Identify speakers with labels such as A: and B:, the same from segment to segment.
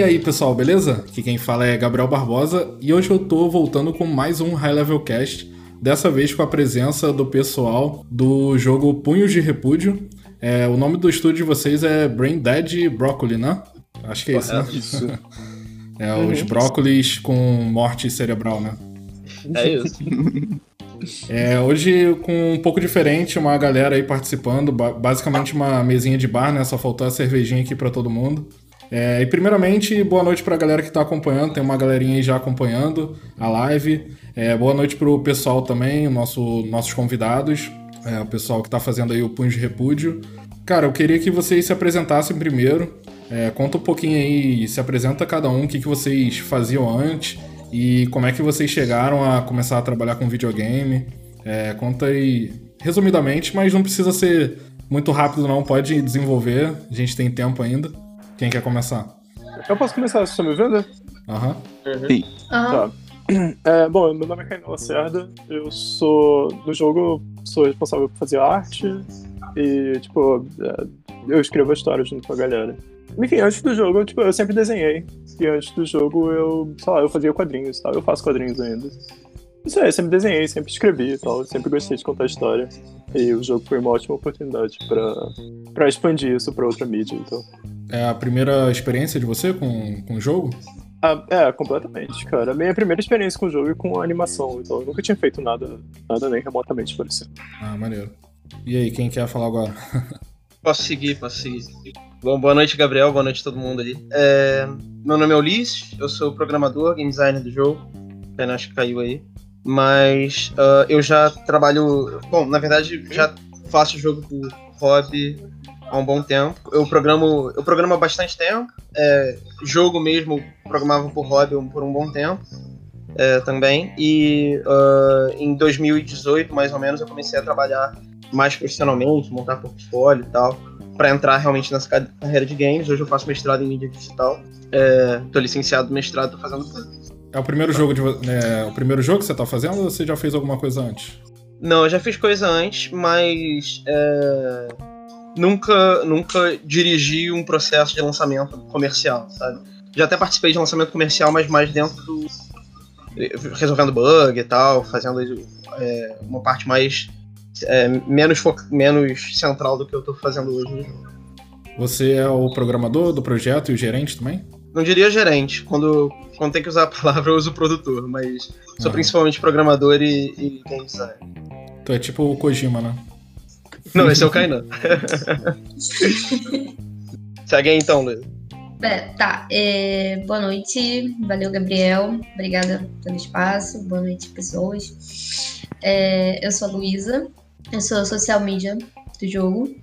A: E aí pessoal, beleza? Aqui quem fala é Gabriel Barbosa e hoje eu tô voltando com mais um High Level Cast, dessa vez com a presença do pessoal do jogo Punhos de Repúdio. É, o nome do estúdio de vocês é Brain Dead Broccoli, né? Acho que é isso, né?
B: Isso.
A: É, os brócolis com morte cerebral, né?
C: É isso.
A: É, hoje com um pouco diferente, uma galera aí participando, ba- basicamente uma mesinha de bar, né? Só faltou a cervejinha aqui pra todo mundo. É, e primeiramente, boa noite pra galera que tá acompanhando, tem uma galerinha aí já acompanhando a live. É, boa noite pro pessoal também, o nosso, nossos convidados, é, o pessoal que tá fazendo aí o Punho de Repúdio. Cara, eu queria que vocês se apresentassem primeiro. É, conta um pouquinho aí, se apresenta cada um, o que, que vocês faziam antes e como é que vocês chegaram a começar a trabalhar com videogame. É, conta aí resumidamente, mas não precisa ser muito rápido não, pode desenvolver, a gente tem tempo ainda. Quem quer começar?
B: Eu posso começar, vocês estão me vendo?
A: Aham.
D: Aham.
B: Tá. É, bom, meu nome é Caio Lacerda, eu sou, no jogo, sou responsável por fazer arte e, tipo, é, eu escrevo a história junto com a galera. Enfim, antes do jogo, tipo, eu sempre desenhei, e antes do jogo eu, sei lá, eu fazia quadrinhos e tal, eu faço quadrinhos ainda. Isso aí, eu sempre desenhei, sempre escrevi e tal, eu sempre gostei de contar história. E o jogo foi uma ótima oportunidade pra, pra expandir isso pra outra mídia, então.
A: É a primeira experiência de você com, com o jogo?
B: Ah, é, completamente, cara. A minha primeira experiência com o jogo e com a animação, então eu nunca tinha feito nada, nada nem remotamente parecido.
A: Ah, maneiro. E aí, quem quer falar agora?
C: Posso seguir, posso seguir. Bom, boa noite, Gabriel. Boa noite a todo mundo ali. É, meu nome é Ulisses, eu sou programador, game designer do jogo. Acho que caiu aí. Mas ah, eu já trabalho. Bom, na verdade, já faço jogo por hobby há um bom tempo. Eu programo, eu programo há bastante tempo. É, jogo mesmo, programava por hobby por um bom tempo. é, também. E ah, em 2018, mais ou menos, eu comecei a trabalhar mais profissionalmente, montar portfólio e tal, para entrar realmente nessa ca- carreira de games. Hoje eu faço mestrado em mídia digital. É, tô licenciado mestrado, tô fazendo tudo.
A: É o primeiro jogo de, é, o primeiro jogo que você tá fazendo ou você já fez alguma coisa antes?
C: Não, eu já fiz coisa antes, mas é, nunca, nunca dirigi um processo de lançamento comercial, sabe? Já até participei de lançamento comercial, mas mais dentro do. resolvendo bug e tal, fazendo é, uma parte mais. É, menos, menos central do que eu tô fazendo hoje.
A: Você é o programador do projeto e o gerente também?
C: Não diria gerente, quando, quando tem que usar a palavra eu uso produtor, mas sou
A: Aham.
C: principalmente programador e, e game designer.
A: Tu é tipo o Kojima, né?
C: Não, esse é o Kainan. Segue aí então, Luiz.
D: É, tá. é, boa noite. Valeu, Gabriel. Obrigada pelo espaço. Boa noite, pessoas. É, eu sou a Luísa. Eu sou social media do jogo.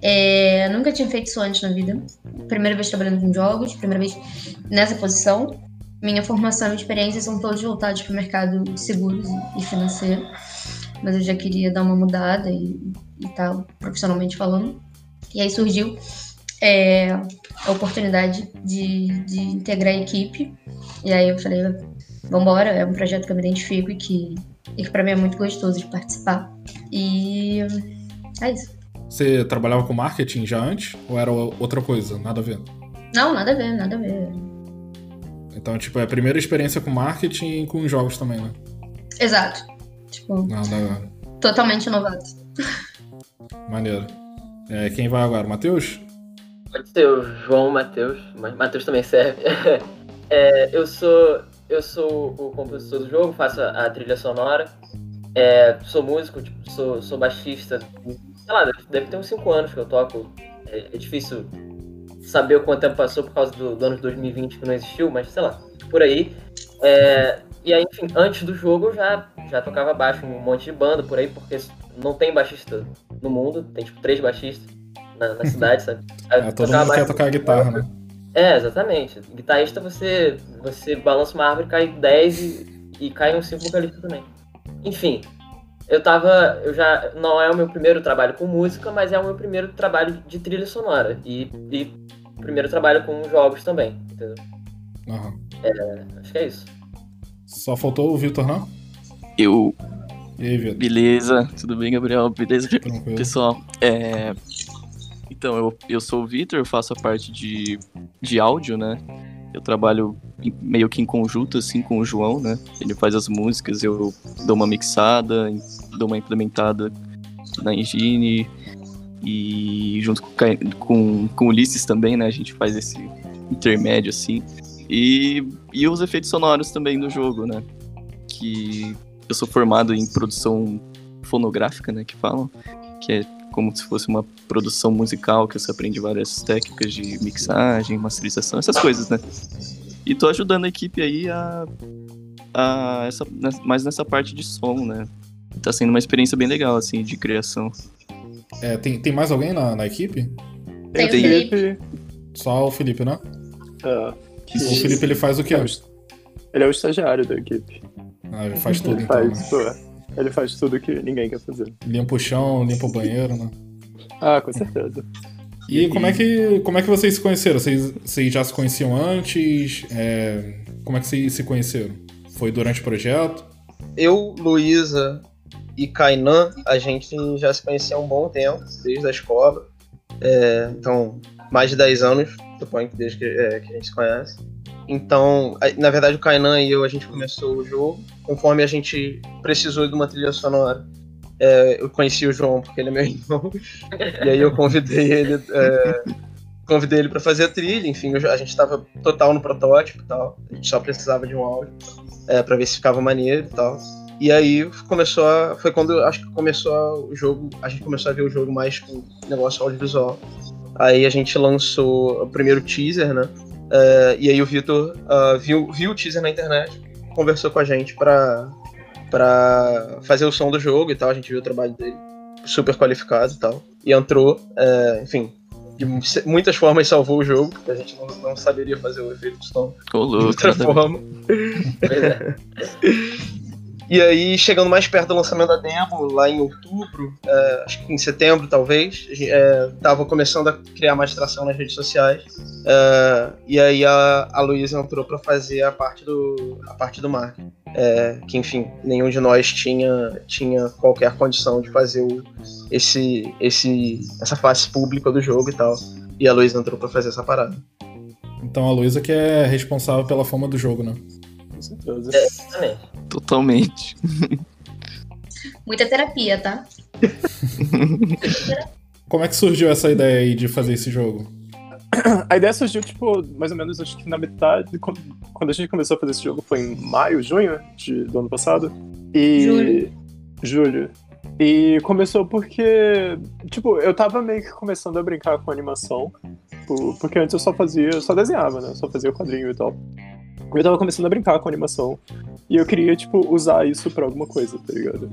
D: É, nunca tinha feito isso antes na vida. Primeira vez trabalhando com jogos, primeira vez nessa posição. Minha formação e experiência são todos voltados para o mercado de seguros e financeiro. Mas eu já queria dar uma mudada e, e tal, profissionalmente falando. E aí surgiu é, a oportunidade de, de integrar a equipe. E aí eu falei, vambora, é um projeto que eu me identifico e que, e que pra mim é muito gostoso de participar. E é isso.
A: Você trabalhava com marketing já antes? Ou era outra coisa? Nada a ver?
D: Não, nada a ver, nada a ver.
A: Então, tipo, é a primeira experiência com marketing e com jogos também, né?
D: Exato. Tipo,
A: Não,
D: totalmente novato.
A: maneiro. É, quem vai agora? Matheus?
E: Pode ser o João Matheus, mas Matheus também serve. É, eu sou eu sou o compositor do jogo, faço a, a trilha sonora, é, sou músico, tipo, sou, sou baixista. Sei lá, deve, deve ter uns 5 anos que eu toco. É, é difícil saber o quanto tempo passou por causa do, do ano de 2020 que não existiu, mas sei lá, por aí. É, e aí, enfim, antes do jogo eu já, já tocava baixo em um monte de banda por aí, porque não tem baixista no mundo, tem tipo três baixistas na, na cidade, sabe? Eu
A: É, todo mundo quer tocar guitarra, né?
E: É, exatamente. Guitarrista você, você balança uma árvore, cai 10 e, e cai um 5 vocalista também. Enfim, eu tava. Eu já. Não é o meu primeiro trabalho com música, mas é o meu primeiro trabalho de trilha sonora. E, e primeiro trabalho com jogos também. Entendeu?
A: Aham.
E: Acho que é isso.
A: Só faltou o Vitor, não?
F: Eu,
A: E aí, Vitor?
F: beleza, tudo bem, Gabriel? Beleza,
A: Tranquilo.
F: pessoal? É, Então, eu, eu sou o Vitor, eu faço a parte de, de áudio, né? Eu trabalho em- meio que em conjunto, assim, com o João, né? Ele faz as músicas, eu dou uma mixada, dou uma implementada na engine e junto com, com, com o Ulisses também, né? A gente faz esse intermédio, assim. E, e os efeitos sonoros também do jogo, né? Que eu sou formado em produção fonográfica, né? Que falam, que é como se fosse uma produção musical, que você aprende várias técnicas de mixagem, masterização, essas coisas, né? E tô ajudando a equipe aí a, a essa, nes- mais nessa parte de som, né? Tá sendo uma experiência bem legal, assim, de criação.
A: É, tem, tem mais alguém na, na equipe?
D: Tem o
B: o
D: Felipe.
A: Só o Felipe, né?
B: é, que-
A: O Felipe ele faz o
B: é est- ele é o estagiário da equipe.
A: Ah, ele faz tudo
B: ele,
A: então,
B: faz,
A: né?
B: Ele faz tudo que ninguém quer fazer.
A: Limpa o chão, limpa o banheiro, né?
B: Ah, com certeza.
A: E como é que, como é que vocês se conheceram? Vocês, vocês já se conheciam antes? É, como é que vocês se conheceram? Foi durante o projeto?
C: Eu, Luísa e Kainan, a gente já se conhecia há um bom tempo, desde a escola. É, então, mais de 10 anos, suponho que desde que, é, que a gente se conhece. Então, na verdade, o Kainan e eu, a gente começou o jogo. Conforme a gente precisou de uma trilha sonora, é, eu conheci o João porque ele é meu irmão. e aí eu convidei ele... é, convidei ele para fazer a trilha, enfim, a gente estava total no protótipo e tal. A gente só precisava de um áudio é, para ver se ficava maneiro e tal. E aí começou a, foi quando acho que começou o jogo, a gente começou a ver o jogo mais com negócio audiovisual. Aí a gente lançou o primeiro teaser, né? É, e aí o Vitor ah, viu, viu o teaser na internet, conversou com a gente pra, pra fazer o som do jogo e tal. A gente viu o trabalho dele, super qualificado e tal. E entrou, é, enfim, de muitas formas salvou o jogo, porque a gente não, não saberia fazer o efeito de som
F: Ô,
C: de outra forma.
E: Pois é.
C: E aí, chegando mais perto do lançamento da demo, lá em outubro, é, acho que em setembro talvez, é, tava começando a criar mais tração nas redes sociais. é, e aí a, a Luísa entrou para fazer a parte do, a parte do marketing. É, que enfim, nenhum de nós tinha, tinha qualquer condição de fazer o, esse, esse, essa face pública do jogo e tal. E a Luísa entrou para fazer essa parada.
A: Então a Luísa que é responsável pela fama do jogo, né?
B: Com certeza.
E: Exatamente.
F: Totalmente.
D: Muita terapia, tá?
A: Como é que surgiu essa ideia aí de fazer esse jogo?
B: A ideia surgiu, tipo, mais ou menos, acho que na metade, quando, a gente começou a fazer esse jogo foi em maio, junho de, do ano passado. E...
D: Julho.
B: Julho. E começou porque, tipo, eu tava meio que começando a brincar com animação, tipo, porque antes eu só fazia, eu só desenhava, né? Só fazia quadrinho e tal. Eu tava começando a brincar com animação. E eu queria, tipo, usar isso pra alguma coisa, tá ligado?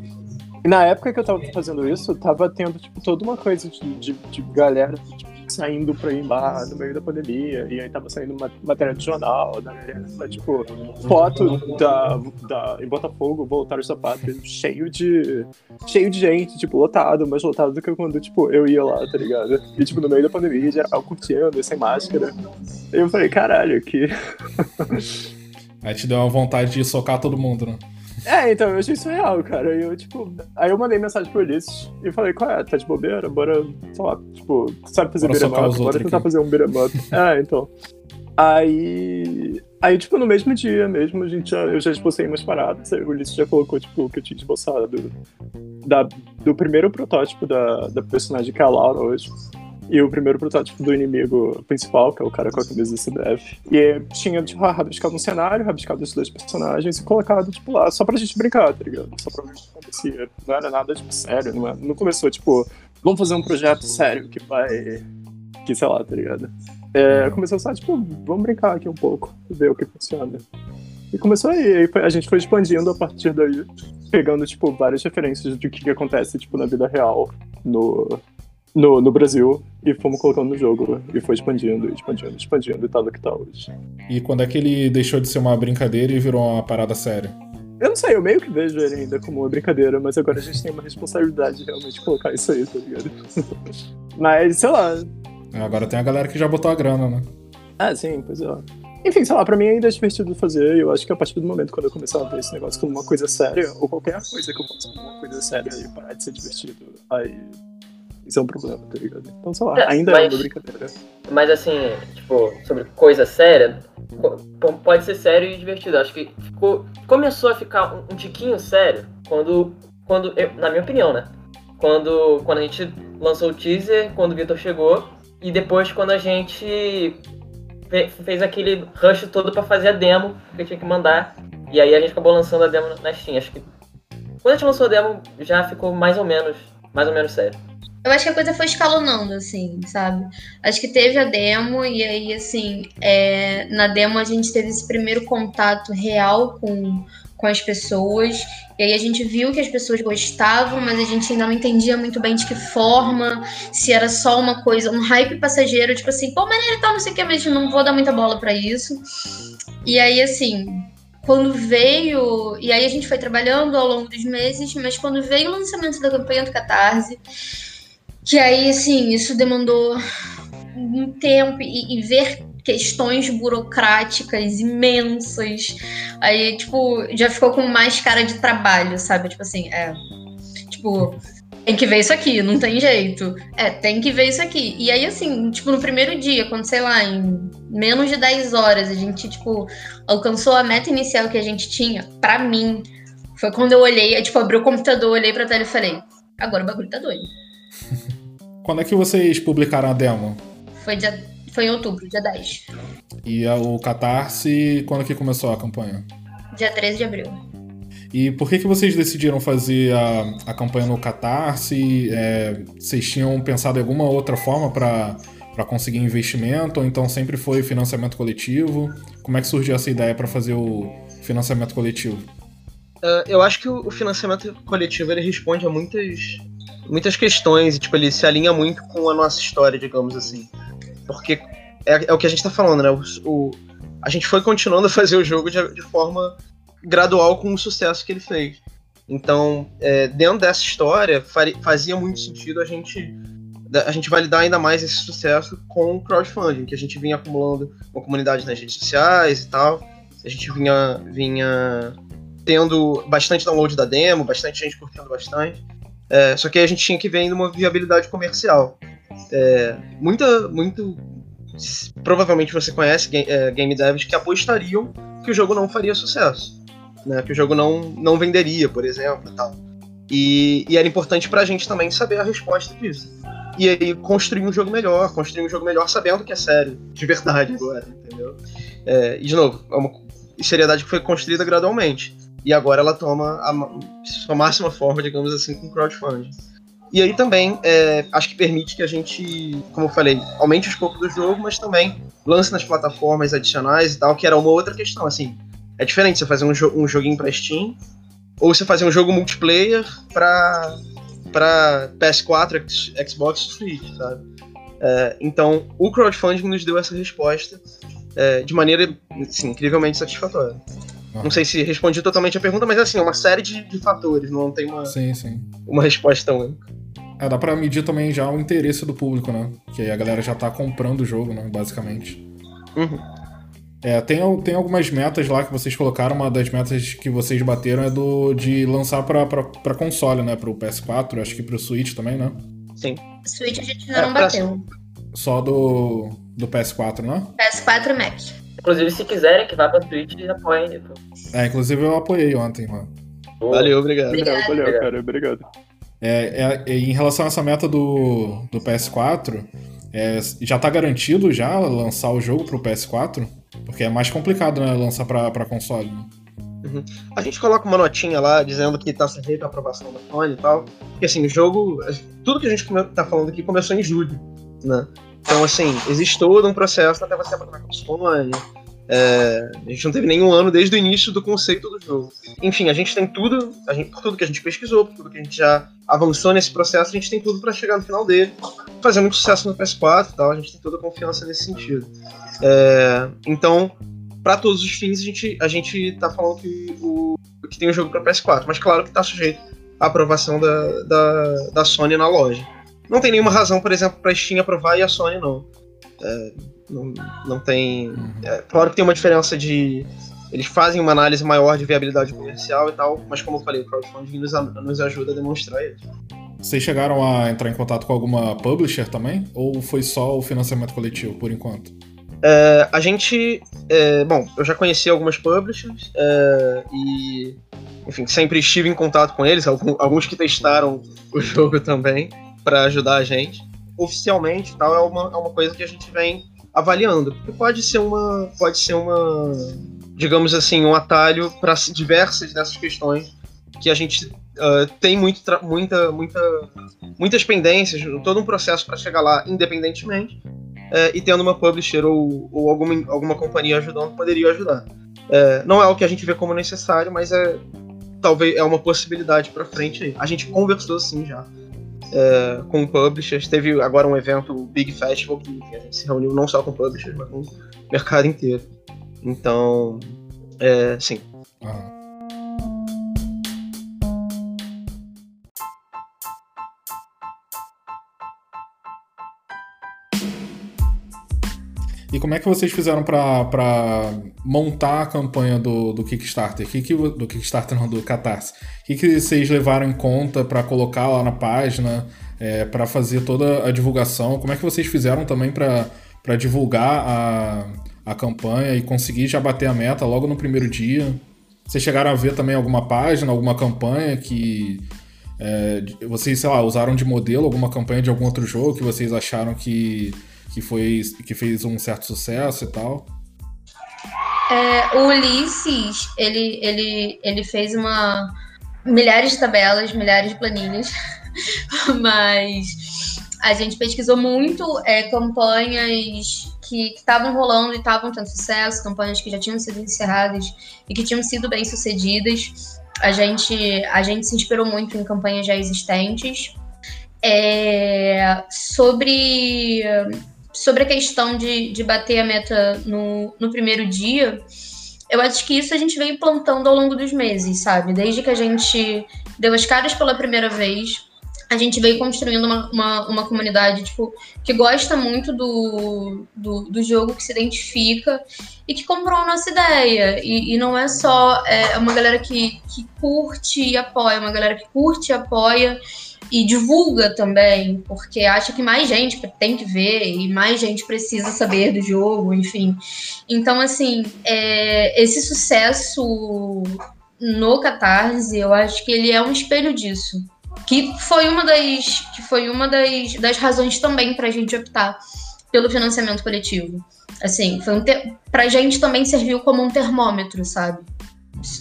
B: E na época que eu tava fazendo isso, tava tendo, tipo, toda uma coisa de, de, de galera tipo, saindo pra ir em no meio da pandemia. E aí tava saindo matéria de jornal, da galera, tipo, foto da, da, em Botafogo, voltar os sapatos, cheio de. cheio de gente, tipo, lotado, mais lotado do que quando, tipo, eu ia lá, tá ligado? E, tipo, no meio da pandemia, geral curtindo, sem máscara. Eu falei, caralho, que.
A: Aí te deu uma vontade de socar todo mundo, né?
B: É, então, eu achei isso real, cara. E eu, tipo, aí eu mandei mensagem pro Ulisses e falei, qual é? Tá de bobeira? Bora, sei lá, tipo, sabe fazer beat'em up? Bora tentar
A: aqui.
B: fazer um beat'em up. é, então. Aí. Aí, tipo, no mesmo dia mesmo, a gente já, eu já esbocei umas paradas. O Ulisses já colocou, tipo, o que eu tinha esboçado do, da, do primeiro protótipo da, da personagem que é a Laura hoje. E o primeiro protótipo do inimigo principal, que é o cara com a camisa do CBF. E tinha, tipo, rabiscado um cenário, rabiscado os dois personagens e colocado, tipo, lá, só pra gente brincar, tá ligado? Só pra ver o que acontecia. Não era nada, tipo, sério, não, é- não começou, tipo, vamos fazer um projeto sério que vai. que sei lá, tá ligado? É, começou só, tipo, vamos brincar aqui um pouco, ver o que funciona. E começou aí, a gente foi expandindo a partir daí, pegando, tipo, várias referências do que, que acontece, tipo, na vida real, no, no, no Brasil, e fomos colocando no jogo, e foi expandindo, expandindo, expandindo, e tá no que tá hoje.
A: E quando é que ele deixou de ser uma brincadeira e virou uma parada séria?
B: Eu não sei, eu meio que vejo ele ainda como uma brincadeira, mas agora a gente tem uma responsabilidade de realmente colocar isso aí, tá ligado? mas, sei lá.
A: Agora tem a galera que já botou a grana, né?
B: Ah, sim, pois é. Enfim, sei lá, pra mim ainda é divertido fazer, e eu acho que a partir do momento quando eu começar a ver esse negócio como uma coisa séria, ou qualquer coisa que eu faça como uma coisa séria e parar de ser divertido, aí Isso é um problema, tá ligado? Então, sei lá,
E: É,
B: ainda é
E: mas-
B: uma brincadeira.
E: Mas assim, tipo, sobre coisa séria, pode ser sério e divertido. Acho que ficou, começou a ficar um, um tiquinho sério quando, quando eu- na minha opinião, né? Quando, quando a gente lançou o teaser, quando o Victor chegou, e depois quando a gente fe- fez aquele rush todo pra fazer a demo, que tinha que mandar, e aí a gente acabou lançando a demo na Steam. Acho que quando a gente lançou a demo, já ficou mais ou menos, mais ou menos sério.
D: Eu acho que a coisa foi escalonando, assim, sabe? Acho que teve a demo, e aí, assim, é, na demo a gente teve esse primeiro contato real com, com as pessoas. E aí a gente viu que as pessoas gostavam, mas a gente ainda não entendia muito bem de que forma, se era só uma coisa, um hype passageiro, tipo assim, pô, maneiro tal, não sei o que, mas não vou dar muita bola pra isso. E aí, assim, quando veio. E aí a gente foi trabalhando ao longo dos meses, mas quando veio o lançamento da campanha do Catarse, que aí, assim, isso demandou um tempo e, e ver questões burocráticas imensas. Aí, tipo, já ficou com mais cara de trabalho, sabe? Tipo assim, é. Tipo, tem que ver isso aqui, não tem jeito. É, tem que ver isso aqui. E aí, assim, tipo, no primeiro dia, quando, sei lá, em menos de 10 horas, a gente, tipo, alcançou a meta inicial que a gente tinha, pra mim, foi quando eu olhei, tipo, abri o computador, olhei pra tela e falei, agora o bagulho tá doido.
A: Quando é que vocês publicaram a demo?
D: Foi, dia, foi em outubro, dia 10.
A: E a- o Catarse, quando que começou a campanha?
D: Dia 13 de abril.
A: E por que, que vocês decidiram fazer a, a campanha no Catarse? É, vocês tinham pensado em alguma outra forma para conseguir investimento? Ou então sempre foi financiamento coletivo? Como é que surgiu essa ideia para fazer o financiamento coletivo?
C: Ah, eu acho que o o financiamento coletivo ele responde a muitas, muitas questões e tipo, ele se alinha muito com a nossa história, digamos assim. Porque é, é o que a gente tá falando, né? O, o- a gente foi continuando a fazer o jogo de, de forma gradual com o sucesso que ele fez. Então, é, dentro dessa história, fazia muito sentido a gente a gente validar ainda mais esse sucesso com o crowdfunding, que a gente vinha acumulando uma comunidade nas redes sociais e tal. A gente vinha, vinha tendo bastante download da demo, bastante gente curtindo bastante. É, só que a gente tinha que ver ainda uma viabilidade comercial. É, muita, muito. Provavelmente você conhece é, game devs que apostariam que o jogo não faria sucesso. Né, que o jogo não, não venderia, por exemplo. E, tal. E, e era importante pra gente também saber a resposta disso. E aí construir um jogo melhor, construir um jogo melhor sabendo que é sério, de verdade agora, entendeu? É, e de novo, é uma seriedade que foi construída gradualmente. E agora ela toma a sua máxima forma, digamos assim, com crowdfunding. E aí também, é, acho que permite que a gente, como eu falei, aumente o escopo do jogo, mas também lance nas plataformas adicionais e tal, que era uma outra questão, assim. É diferente você fazer um, jo- um joguinho pra Steam, ou você fazer um jogo multiplayer pra, pra PS4, X- Xbox Switch, sabe? É, então, o crowdfunding nos deu essa resposta é, de maneira, assim, incrivelmente satisfatória. Não sei se respondi totalmente a pergunta, mas assim, é uma série de, de fatores, não tem uma,
A: Sim, sim.
C: uma resposta única.
A: É, dá pra medir também já o interesse do público, né? Que aí a galera já tá comprando o jogo, né? Basicamente.
C: Uhum.
A: É, tem, tem algumas metas lá que vocês colocaram. Uma das metas que vocês bateram é do de lançar pra, pra, pra console, né? Pro PS4, acho que pro Switch também, né?
C: Sim.
D: Switch a gente ainda
C: É,
D: não
C: pra-
D: bateu.
A: Só do, do PS4, né?
D: PS4 e Mac.
E: Inclusive, se quiserem que vá pra Twitch, apoiem. pô.
A: É, inclusive eu apoiei ontem, mano.
E: Boa.
C: Valeu, obrigado.
D: Obrigada.
B: Valeu,
E: Obrigado.
B: cara, obrigado.
A: É, é, em relação a essa meta do, do PS4, é, já tá garantido já lançar o jogo pro PS4? Porque é mais complicado, né? Lançar pra, pra console. né?
C: A gente coloca uma notinha lá dizendo que tá sujeito à aprovação da Sony e tal. Porque assim, o jogo. Tudo que a gente tá falando aqui começou em julho, né? Então, assim, existe todo um processo até você aprovar com a Sony. É, a gente não teve nenhum ano desde o início do conceito do jogo. Enfim, a gente tem tudo, a gente, por tudo que a gente pesquisou, por tudo que a gente já avançou nesse processo, a gente tem tudo pra chegar no final dele, fazer muito sucesso no PS4 e tal, a gente tem toda a confiança nesse sentido. É, então, pra todos os fins, a gente, a gente tá falando que, o, que tem o jogo pra PS4, mas claro que tá sujeito à aprovação da, da, da Sony na loja. Não tem nenhuma razão, por exemplo, pra Steam aprovar e a Sony não. É, não, não tem. É, claro que tem uma diferença de. Eles fazem uma análise maior de viabilidade comercial e tal, mas como eu falei, o crowdfunding nos, nos ajuda a demonstrar isso.
A: Vocês chegaram a entrar em contato com alguma publisher também? Ou foi só o financiamento coletivo por enquanto?
C: É, a gente. É, bom, eu já conheci algumas publishers é, e. Enfim, sempre estive em contato com eles, alguns que testaram o jogo também, para ajudar a gente. Oficialmente, tal, é uma, é uma coisa que a gente vem avaliando. Porque pode ser uma. Pode ser uma. Digamos assim, um atalho para diversas dessas questões que a gente uh, tem muito muita, muita, muitas pendências, todo um processo para chegar lá independentemente é, e tendo uma publisher ou, ou alguma, alguma companhia ajudando, poderia ajudar. É, não é o que a gente vê como necessário, mas é talvez é uma possibilidade para frente. A gente conversou sim já é, com publishers. Teve agora um evento, o Big Festival, que a gente se reuniu não só com publishers, mas com o mercado inteiro. Então, é, sim. Uhum.
A: E como é que vocês fizeram para montar a campanha do, do Kickstarter? Que que, do Kickstarter, não, do Catarse. O que, que vocês levaram em conta para colocar lá na página, é, para fazer toda a divulgação? Como é que vocês fizeram também para divulgar a, a campanha e conseguir já bater a meta logo no primeiro dia? Vocês chegaram a ver também alguma página, alguma campanha que é, vocês, sei lá, usaram de modelo alguma campanha de algum outro jogo que vocês acharam que que, foi, que fez um certo sucesso e tal?
D: É, o Ulisses, ele, ele, ele fez uma milhares de tabelas, milhares de planilhas, mas a gente pesquisou muito é, campanhas que estavam rolando e estavam tendo sucesso, campanhas que já tinham sido encerradas e que tinham sido bem sucedidas. A gente, a gente se inspirou muito em campanhas já existentes. É, sobre sobre a questão de, de bater a meta no, no primeiro dia, eu acho que isso a gente veio plantando ao longo dos meses, sabe? Desde que a gente deu as caras pela primeira vez, a gente veio construindo uma, uma, uma comunidade tipo, que gosta muito do, do, do, jogo, que se identifica e que comprou a nossa ideia. E, e não é só é, uma galera que, que curte e apoia, é uma galera que curte e apoia e divulga também, porque acha que mais gente tem que ver e mais gente precisa saber do jogo, enfim. Então, assim, é, esse sucesso no Catarse, eu acho que ele é um espelho disso. Que foi uma das, que foi uma das, das razões também para a gente optar pelo financiamento coletivo. Assim, foi um pra gente também serviu como um termômetro, sabe?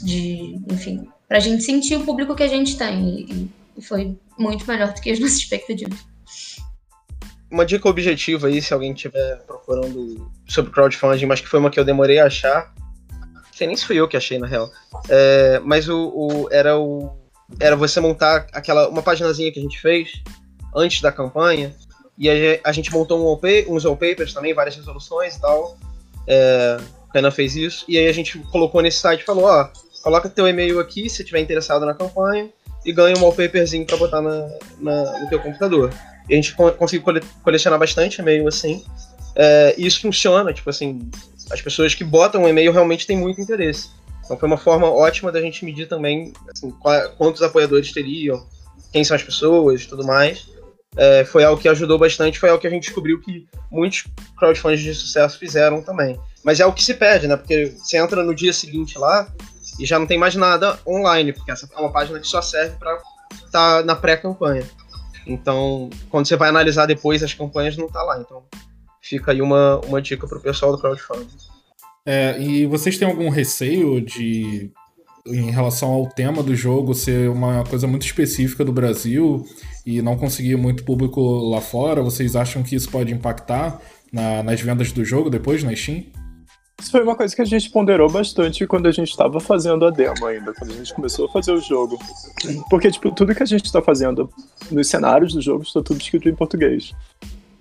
D: De, enfim, pra gente sentir o público que a gente tem. E, e foi muito melhor do que as nossas expectativas.
C: Uma dica objetiva aí, se alguém estiver procurando sobre crowdfunding, mas que foi uma que eu demorei a achar. Não sei nem se fui eu que achei, na real. É, mas o, o, era o. Era você montar aquela. uma paginazinha que a gente fez antes da campanha. E a, a gente montou um wallpaper, uns wallpapers também, várias resoluções e tal. É, a Pena fez isso. E aí a gente colocou nesse site e falou, ó, coloca teu e-mail aqui se estiver interessado na campanha e ganha um wallpaperzinho pra botar na, na, no teu computador. E a gente conseguiu colecionar bastante e-mail assim. É, e isso funciona, tipo assim, as pessoas que botam o e-mail realmente têm muito interesse. Então foi uma forma ótima da gente medir também assim, quantos apoiadores teriam, quem são as pessoas e tudo mais. É, foi algo que ajudou bastante, foi algo que a gente descobriu que muitos crowdfunding de sucesso fizeram também. Mas é o que se pede, né? Porque você entra no dia seguinte lá, e já não tem mais nada online, porque essa é uma página que só serve para estar tá na pré-campanha. Então, quando você vai analisar depois as campanhas, não está lá. Então, fica aí uma, uma dica para o pessoal do crowdfunding.
A: É, e vocês têm algum receio de em relação ao tema do jogo ser uma coisa muito específica do Brasil e não conseguir muito público lá fora? Vocês acham que isso pode impactar na, nas vendas do jogo depois na Steam?
B: Isso foi uma coisa que a gente ponderou bastante quando a gente estava fazendo a demo ainda, quando a gente começou a fazer o jogo. Porque, tipo, tudo que a gente está fazendo nos cenários do jogo está tudo escrito em português.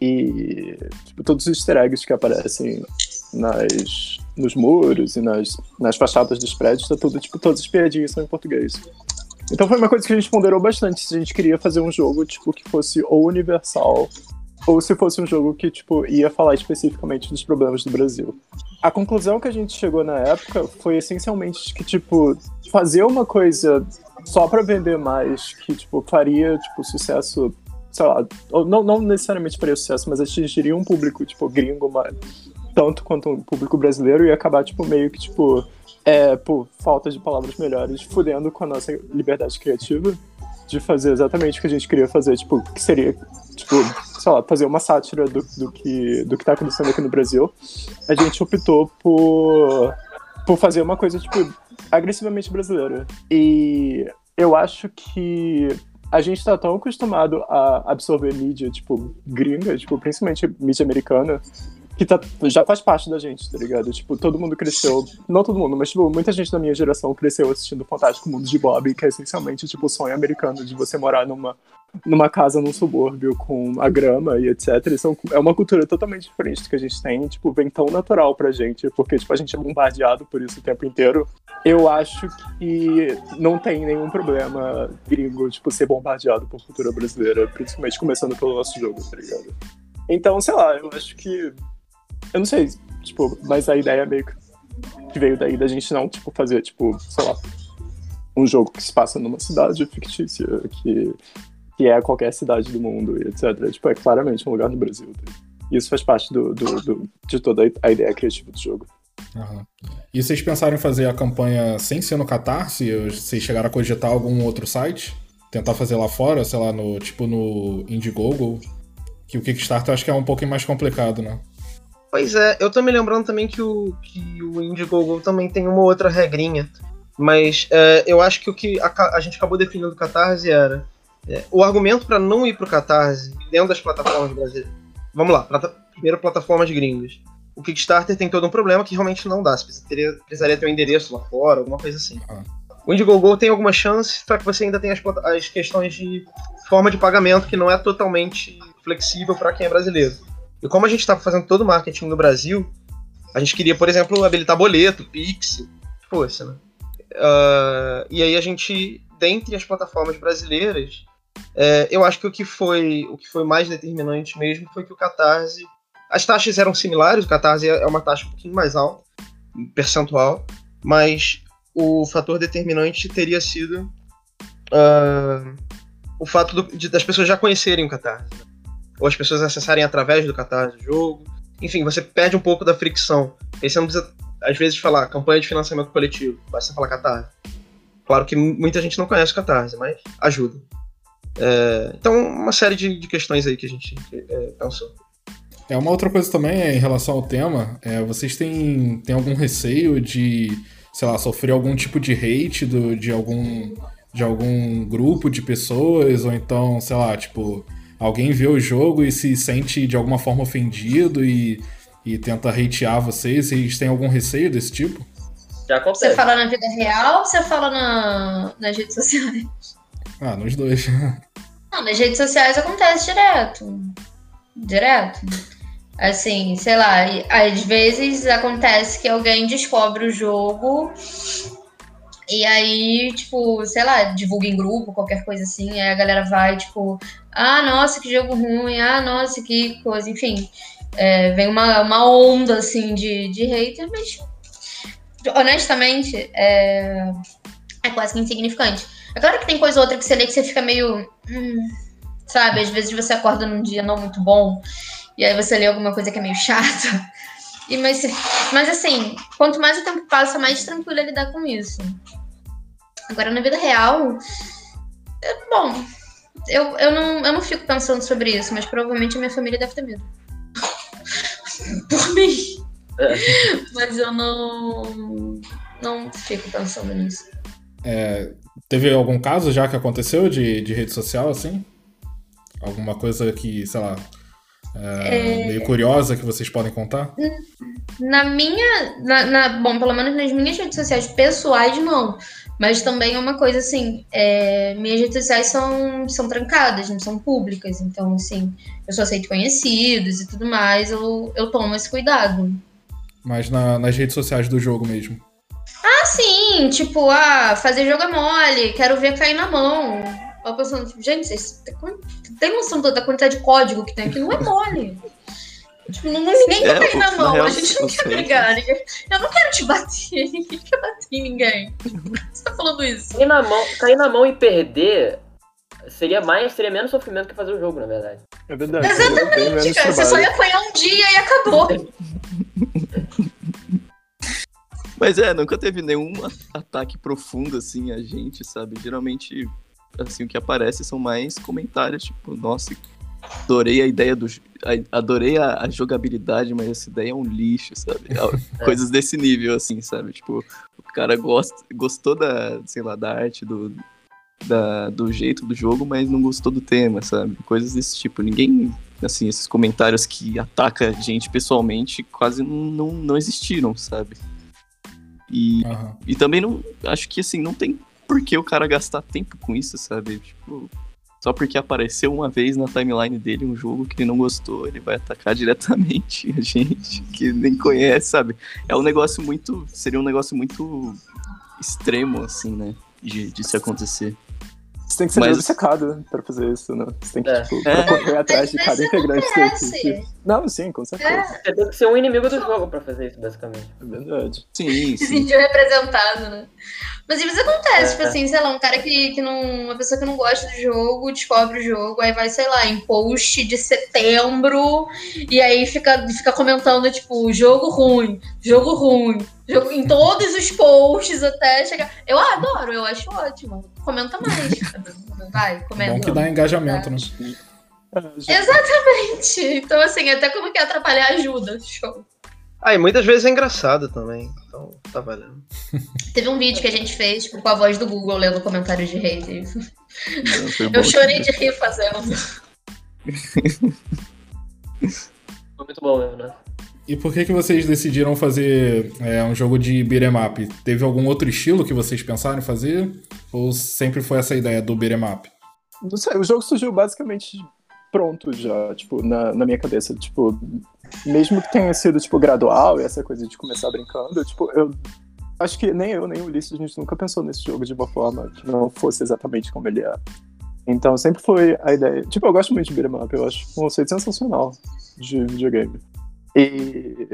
B: E, tipo, todos os easter eggs que aparecem nas, nos muros e nas, nas fachadas dos prédios, está tudo, tipo, todas as piadinhas são em português. Então foi uma coisa que a gente ponderou bastante se a gente queria fazer um jogo, tipo, que fosse ou universal ou se fosse um jogo que, tipo, ia falar especificamente dos problemas do Brasil. A conclusão que a gente chegou na época foi essencialmente que, tipo, fazer uma coisa só pra vender mais, que, tipo, faria, tipo, sucesso, sei lá, não, não necessariamente faria sucesso, mas atingiria um público, tipo, gringo, mas, tanto quanto um público brasileiro, e acabar, tipo, meio que, tipo, é, por falta de palavras melhores, fudendo com a nossa liberdade criativa de fazer exatamente o que a gente queria fazer, tipo, que seria, tipo, sei lá, fazer uma sátira do, do, que, do que tá acontecendo aqui no Brasil. A gente optou por, por fazer uma coisa, tipo, agressivamente brasileira. E eu acho que a gente tá tão acostumado a absorver mídia, tipo, gringa, tipo, principalmente mídia americana, que tá, já faz parte da gente, tá ligado? Tipo, todo mundo cresceu, não todo mundo, mas tipo, muita gente da minha geração cresceu assistindo Fantástico Mundo de Bob, que é essencialmente tipo o sonho americano de você morar numa, numa casa num subúrbio com a grama e etc. São, é uma cultura totalmente diferente que a gente tem, tipo, vem tão natural pra gente, porque tipo, a gente é bombardeado por isso o tempo inteiro. Eu acho que não tem nenhum problema gringo, tipo, ser bombardeado por cultura brasileira, principalmente começando pelo nosso jogo, tá ligado? Então, sei lá, eu acho que eu não sei, tipo, mas a ideia meio que veio daí da gente não, tipo, fazer, tipo, sei lá, um jogo que se passa numa cidade fictícia, que, que é qualquer cidade do mundo e etc. Tipo, é claramente um lugar no Brasil. Isso faz parte do, do, do, de toda a ideia criativa do jogo.
A: Uhum. E vocês pensaram em fazer a campanha sem ser no Catarse? Vocês chegaram a cogitar algum outro site? Tentar fazer lá fora, sei lá, no tipo no Indiegogo? Que o Kickstarter acho que é um pouquinho mais complicado, né?
C: Pois é, eu tô me lembrando também que o, que o Indiegogo também tem uma outra regrinha. Mas é, eu acho que o que a, a gente acabou definindo do Catarse era. É, o argumento para não ir pro Catarse dentro das plataformas brasileiras. Vamos lá, plata, primeiro plataformas gringas. O Kickstarter tem todo um problema que realmente não dá. Você precisaria, precisaria ter um endereço lá fora, alguma coisa assim. Ah. O Indiegogo tem algumas chances, só que você ainda tem as, as questões de forma de pagamento que não é totalmente flexível para quem é brasileiro. E como a gente está fazendo todo o marketing no Brasil, a gente queria, por exemplo, habilitar boleto, Pix, fosse, né? Uh, e aí a gente, dentre as plataformas brasileiras, é, eu acho que o que foi o que foi mais determinante mesmo foi que o Catarse. As taxas eram similares, o Catarse é uma taxa um pouquinho mais alta, percentual, mas o fator determinante teria sido uh, o fato do, de, das pessoas já conhecerem o Catarse. Ou as pessoas acessarem através do catarse do jogo. Enfim, você perde um pouco da fricção. Aí você não precisa, às vezes, falar campanha de financiamento coletivo, basta falar catarse. Claro que muita gente não conhece o catarse, mas ajuda. É, então, uma série de, de, questões aí que a gente é, pensou.
A: É, uma outra coisa também é, em relação ao tema, é, vocês têm, têm algum receio de, sei lá, sofrer algum tipo de hate do, de algum de algum grupo de pessoas, ou então, sei lá, tipo, alguém vê o jogo e se sente de alguma forma ofendido e, e tenta hatear vocês? Vocês têm algum receio desse tipo?
D: Já acontece. Você fala na vida real ou você fala na, nas redes sociais?
A: Ah, nos dois.
D: Não, nas redes sociais acontece direto. Direto. Assim, sei lá, às vezes acontece que alguém descobre o jogo e aí, tipo, sei lá, divulga em grupo, qualquer coisa assim, aí a galera vai, tipo, ah, nossa, que jogo ruim, ah, nossa, que coisa, enfim. É, vem uma, uma onda, assim, de, de hater, mas, honestamente, é, é quase que insignificante. É claro que tem coisa ou outra que você lê que você fica meio, hum, sabe, às vezes você acorda num dia não muito bom, e aí você lê alguma coisa que é meio chata, e mas, mas assim, quanto mais o tempo passa, mais tranquilo é lidar com isso. Agora, na vida real, é, bom, eu, eu, não, eu não fico pensando sobre isso, mas provavelmente a minha família deve ter medo. Por mim. É. Mas eu não, não fico pensando nisso.
A: É, teve algum caso já que aconteceu de, de rede social, assim? Alguma coisa que, sei lá, é, é... meio curiosa que vocês podem contar?
D: Na minha. Na, na, bom, pelo menos nas minhas redes sociais pessoais, não. Mas também é uma coisa assim, é, minhas redes sociais são, são trancadas, não são públicas. Então, assim, eu só aceito conhecidos e tudo mais, eu, eu tomo esse cuidado.
A: Mas na, nas redes sociais do jogo mesmo.
D: Ah, sim, tipo, ah, fazer jogo é mole, quero ver cair na mão. Eu pensando, tipo, gente, vocês tem noção da quantidade de código que tem aqui? Não é mole. Tipo, não- ninguém quer
F: É,
D: cair na mão,
F: real,
D: a gente não quer
F: sei.
D: brigar. ninguém- Eu não quero te bater, ninguém quer bater em ninguém. Por que você tá falando isso?
E: Cair na mão, cair na mão e perder seria mais, seria menos sofrimento que fazer o jogo, na verdade.
B: É verdade. menos
D: Cara, você só ia apanhar um dia e acabou.
F: Mas é, nunca teve nenhum ataque profundo assim a gente, sabe? Geralmente, assim, o que aparece são mais comentários, tipo, nossa, adorei a ideia do. Adorei a, a jogabilidade, mas essa ideia é um lixo, sabe? Coisas desse nível, assim, sabe? Tipo, o cara gosta, gostou da, sei lá, da arte, do, da, do jeito do jogo, mas não gostou do tema, sabe? Coisas desse tipo. Ninguém. Assim, esses comentários que atacam a gente pessoalmente quase não, não existiram, sabe? E
A: Aham.
F: e também não. Acho que assim, não tem por que o cara gastar tempo com isso, sabe? Tipo, só porque apareceu uma vez na timeline dele um jogo que ele não gostou, ele vai atacar diretamente a gente que nem conhece, sabe? É um negócio muito. Seria um negócio muito extremo, assim, né? De, de se acontecer.
B: Você tem que ser
F: Mas-
B: obcecado pra fazer isso, né? Você tem que,
E: É.
B: tipo,
F: É.
B: correr atrás de cada integrante equipe. Não, sim, com certeza.
E: Você tem que ser um inimigo do jogo pra fazer isso, basicamente.
B: É verdade.
F: Sim,
D: Se
F: sim.
D: sentiu representado, né? Mas às vezes acontece,
E: É.
D: tipo assim, sei lá, um cara que, que não. Uma pessoa que não gosta do jogo, descobre o jogo, aí vai, sei lá, em post de setembro, e aí fica, fica comentando, tipo, jogo ruim, jogo ruim. Jogo, em todos os posts até chegar. Eu adoro, eu acho ótimo. Comenta mais. Vai, comenta.
A: Bom que dá engajamento, né?
D: Exatamente. Então, assim, até como que atrapalhar ajuda. Show.
C: Ah, e muitas vezes é engraçado também. Então tá valendo.
D: Teve um vídeo que a gente fez tipo, com a voz do Google lendo comentários de hate.
F: Não,
D: Eu chorei de rir fazendo.
E: Foi muito bom mesmo, né?
A: E por que, que vocês decidiram fazer é, um jogo de beat'em up? Teve algum outro estilo que vocês pensaram em fazer? Ou sempre foi essa ideia do beat'em up?
B: Não sei, o jogo surgiu basicamente pronto já, tipo, na, na minha cabeça. Tipo, mesmo que tenha sido, tipo, gradual e essa coisa de começar brincando, tipo, eu acho que nem eu, nem o Ulisses, a gente nunca pensou nesse jogo de uma forma que não fosse exatamente como ele é. Então sempre foi a ideia. Tipo, eu gosto muito de beat'em up, eu acho um conceito sensacional de videogame. E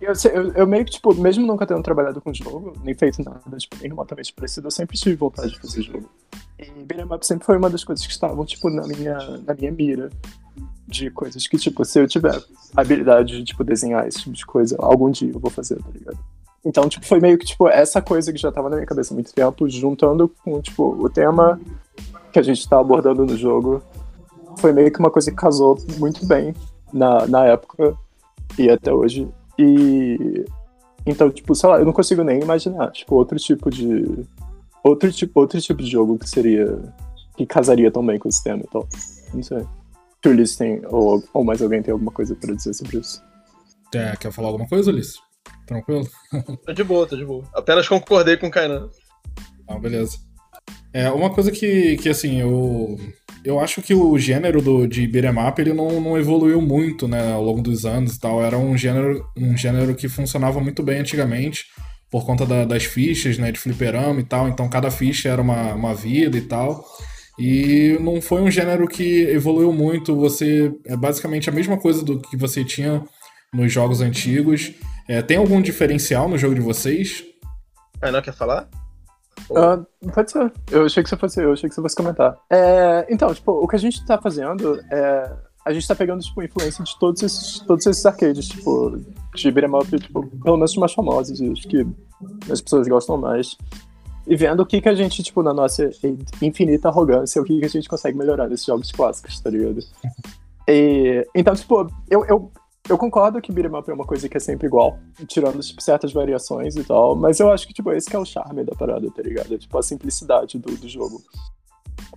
B: eu, eu, eu meio que, tipo, mesmo nunca tendo trabalhado com jogo, nem feito nada, tipo, nem remotamente parecido, eu sempre tive vontade de fazer jogo. E beat'em up sempre foi uma das coisas que estavam, tipo, na minha, na minha mira. De coisas que, tipo, se eu tiver habilidade de, tipo, desenhar esse tipo de coisa, algum dia eu vou fazer, tá ligado? Então, tipo, foi meio que, tipo, essa coisa que já tava na minha cabeça há muito tempo, juntando com, tipo, o tema que a gente tá abordando no jogo, foi meio que uma coisa que casou muito bem na, na época e até hoje. E então, tipo, sei lá, eu não consigo nem imaginar, tipo, outro tipo de outro tipo, outro tipo de jogo que seria que casaria tão bem com esse tema, então, não sei. O Ulisses tem ou, ou mais alguém tem alguma coisa pra dizer sobre isso?
A: É, quer falar alguma coisa, Ulisses? Tranquilo?
C: Tô de boa, tô de boa. Apenas concordei com o Kainan.
A: Ah, beleza. É, uma coisa que, que assim, eu, eu acho que o gênero do, de beat'em up, ele não, não evoluiu muito, né, ao longo dos anos e tal. Era um gênero, um gênero que funcionava muito bem antigamente, por conta da- das fichas, né, de fliperama e tal. Então, cada ficha era uma, uma vida e tal. E não foi um gênero que evoluiu muito. Você é basicamente a mesma coisa do que você tinha nos jogos antigos. É, tem algum diferencial no jogo de vocês?
C: Kainan quer falar?
B: Ah, pode ser. Eu achei que você fosse, eu achei que você fosse comentar. É, então, tipo, o que a gente tá fazendo é. A gente tá pegando, tipo, influência de todos esses, todos esses arcades, tipo, de beat'em up, tipo, pelo menos os mais famosos, e os que as pessoas gostam mais. E vendo o que que a gente, tipo, na nossa infinita arrogância, o que que a gente consegue melhorar nesses jogos clássicos, tá ligado? E, então, tipo, eu, eu, eu concordo que beat'em up é uma coisa que é sempre igual, tirando tipo, certas variações e tal, mas eu acho que tipo, esse que é o charme da parada, tá ligado? Tipo, a simplicidade do, do jogo.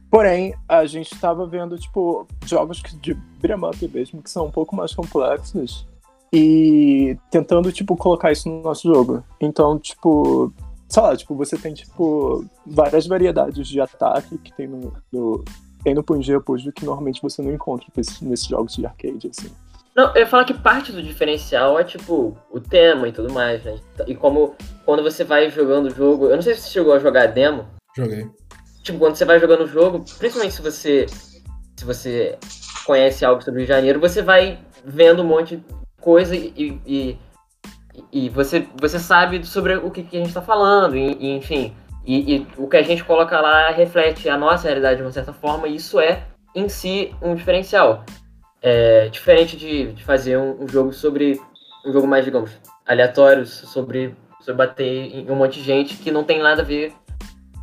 B: Porém, a gente tava vendo, tipo, jogos de beat'em up mesmo, que são um pouco mais complexos, e tentando, tipo, colocar isso no nosso jogo. Então, tipo, sei lá, tipo, você tem, tipo, várias variedades de ataque que tem no, no, tem no Punji Apujo que normalmente você não encontra nesses, jogos de arcade, assim.
E: Não, eu ia falar que parte do diferencial é, tipo, o tema e tudo mais, né? E como quando você vai jogando o jogo. Eu não sei se você chegou a jogar a demo.
A: Joguei.
E: Tipo, quando você vai jogando o jogo, principalmente se você. Se você conhece algo sobre o Rio de Janeiro, você vai vendo um monte de coisa e, e, e você, você sabe sobre o que, que a gente está falando, e, e enfim. E, e, o que a gente coloca lá reflete a nossa realidade de uma certa forma, e isso é, em si, um diferencial. É, diferente de, de fazer um, um, jogo sobre. um jogo mais, digamos, aleatório, sobre, sobre bater em um monte de gente que não tem nada a ver,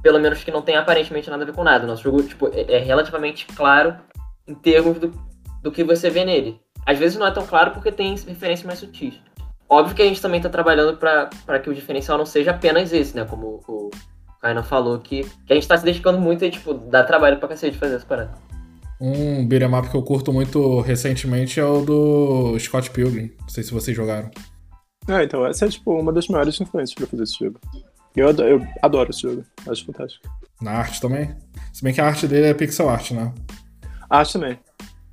E: pelo menos que não tem aparentemente nada a ver com nada. Nosso jogo tipo, é, é relativamente claro em termos do, do que você vê nele. Às vezes não é tão claro porque tem referências mais sutis. Óbvio que a gente também está trabalhando para que o diferencial não seja apenas esse, né? Como o Kainan falou, que, que a gente está se dedicando muito e, tipo, dá trabalho pra cacete fazer essa parada.
A: Um beat'em up que eu curto muito recentemente é o do Scott Pilgrim. Não sei se vocês jogaram.
B: Ah, então essa é, tipo, uma das maiores influências pra fazer esse jogo. Eu adoro, eu adoro esse jogo. Acho fantástico.
A: Na arte também? Se bem que a arte dele é pixel art, né?
B: A arte também.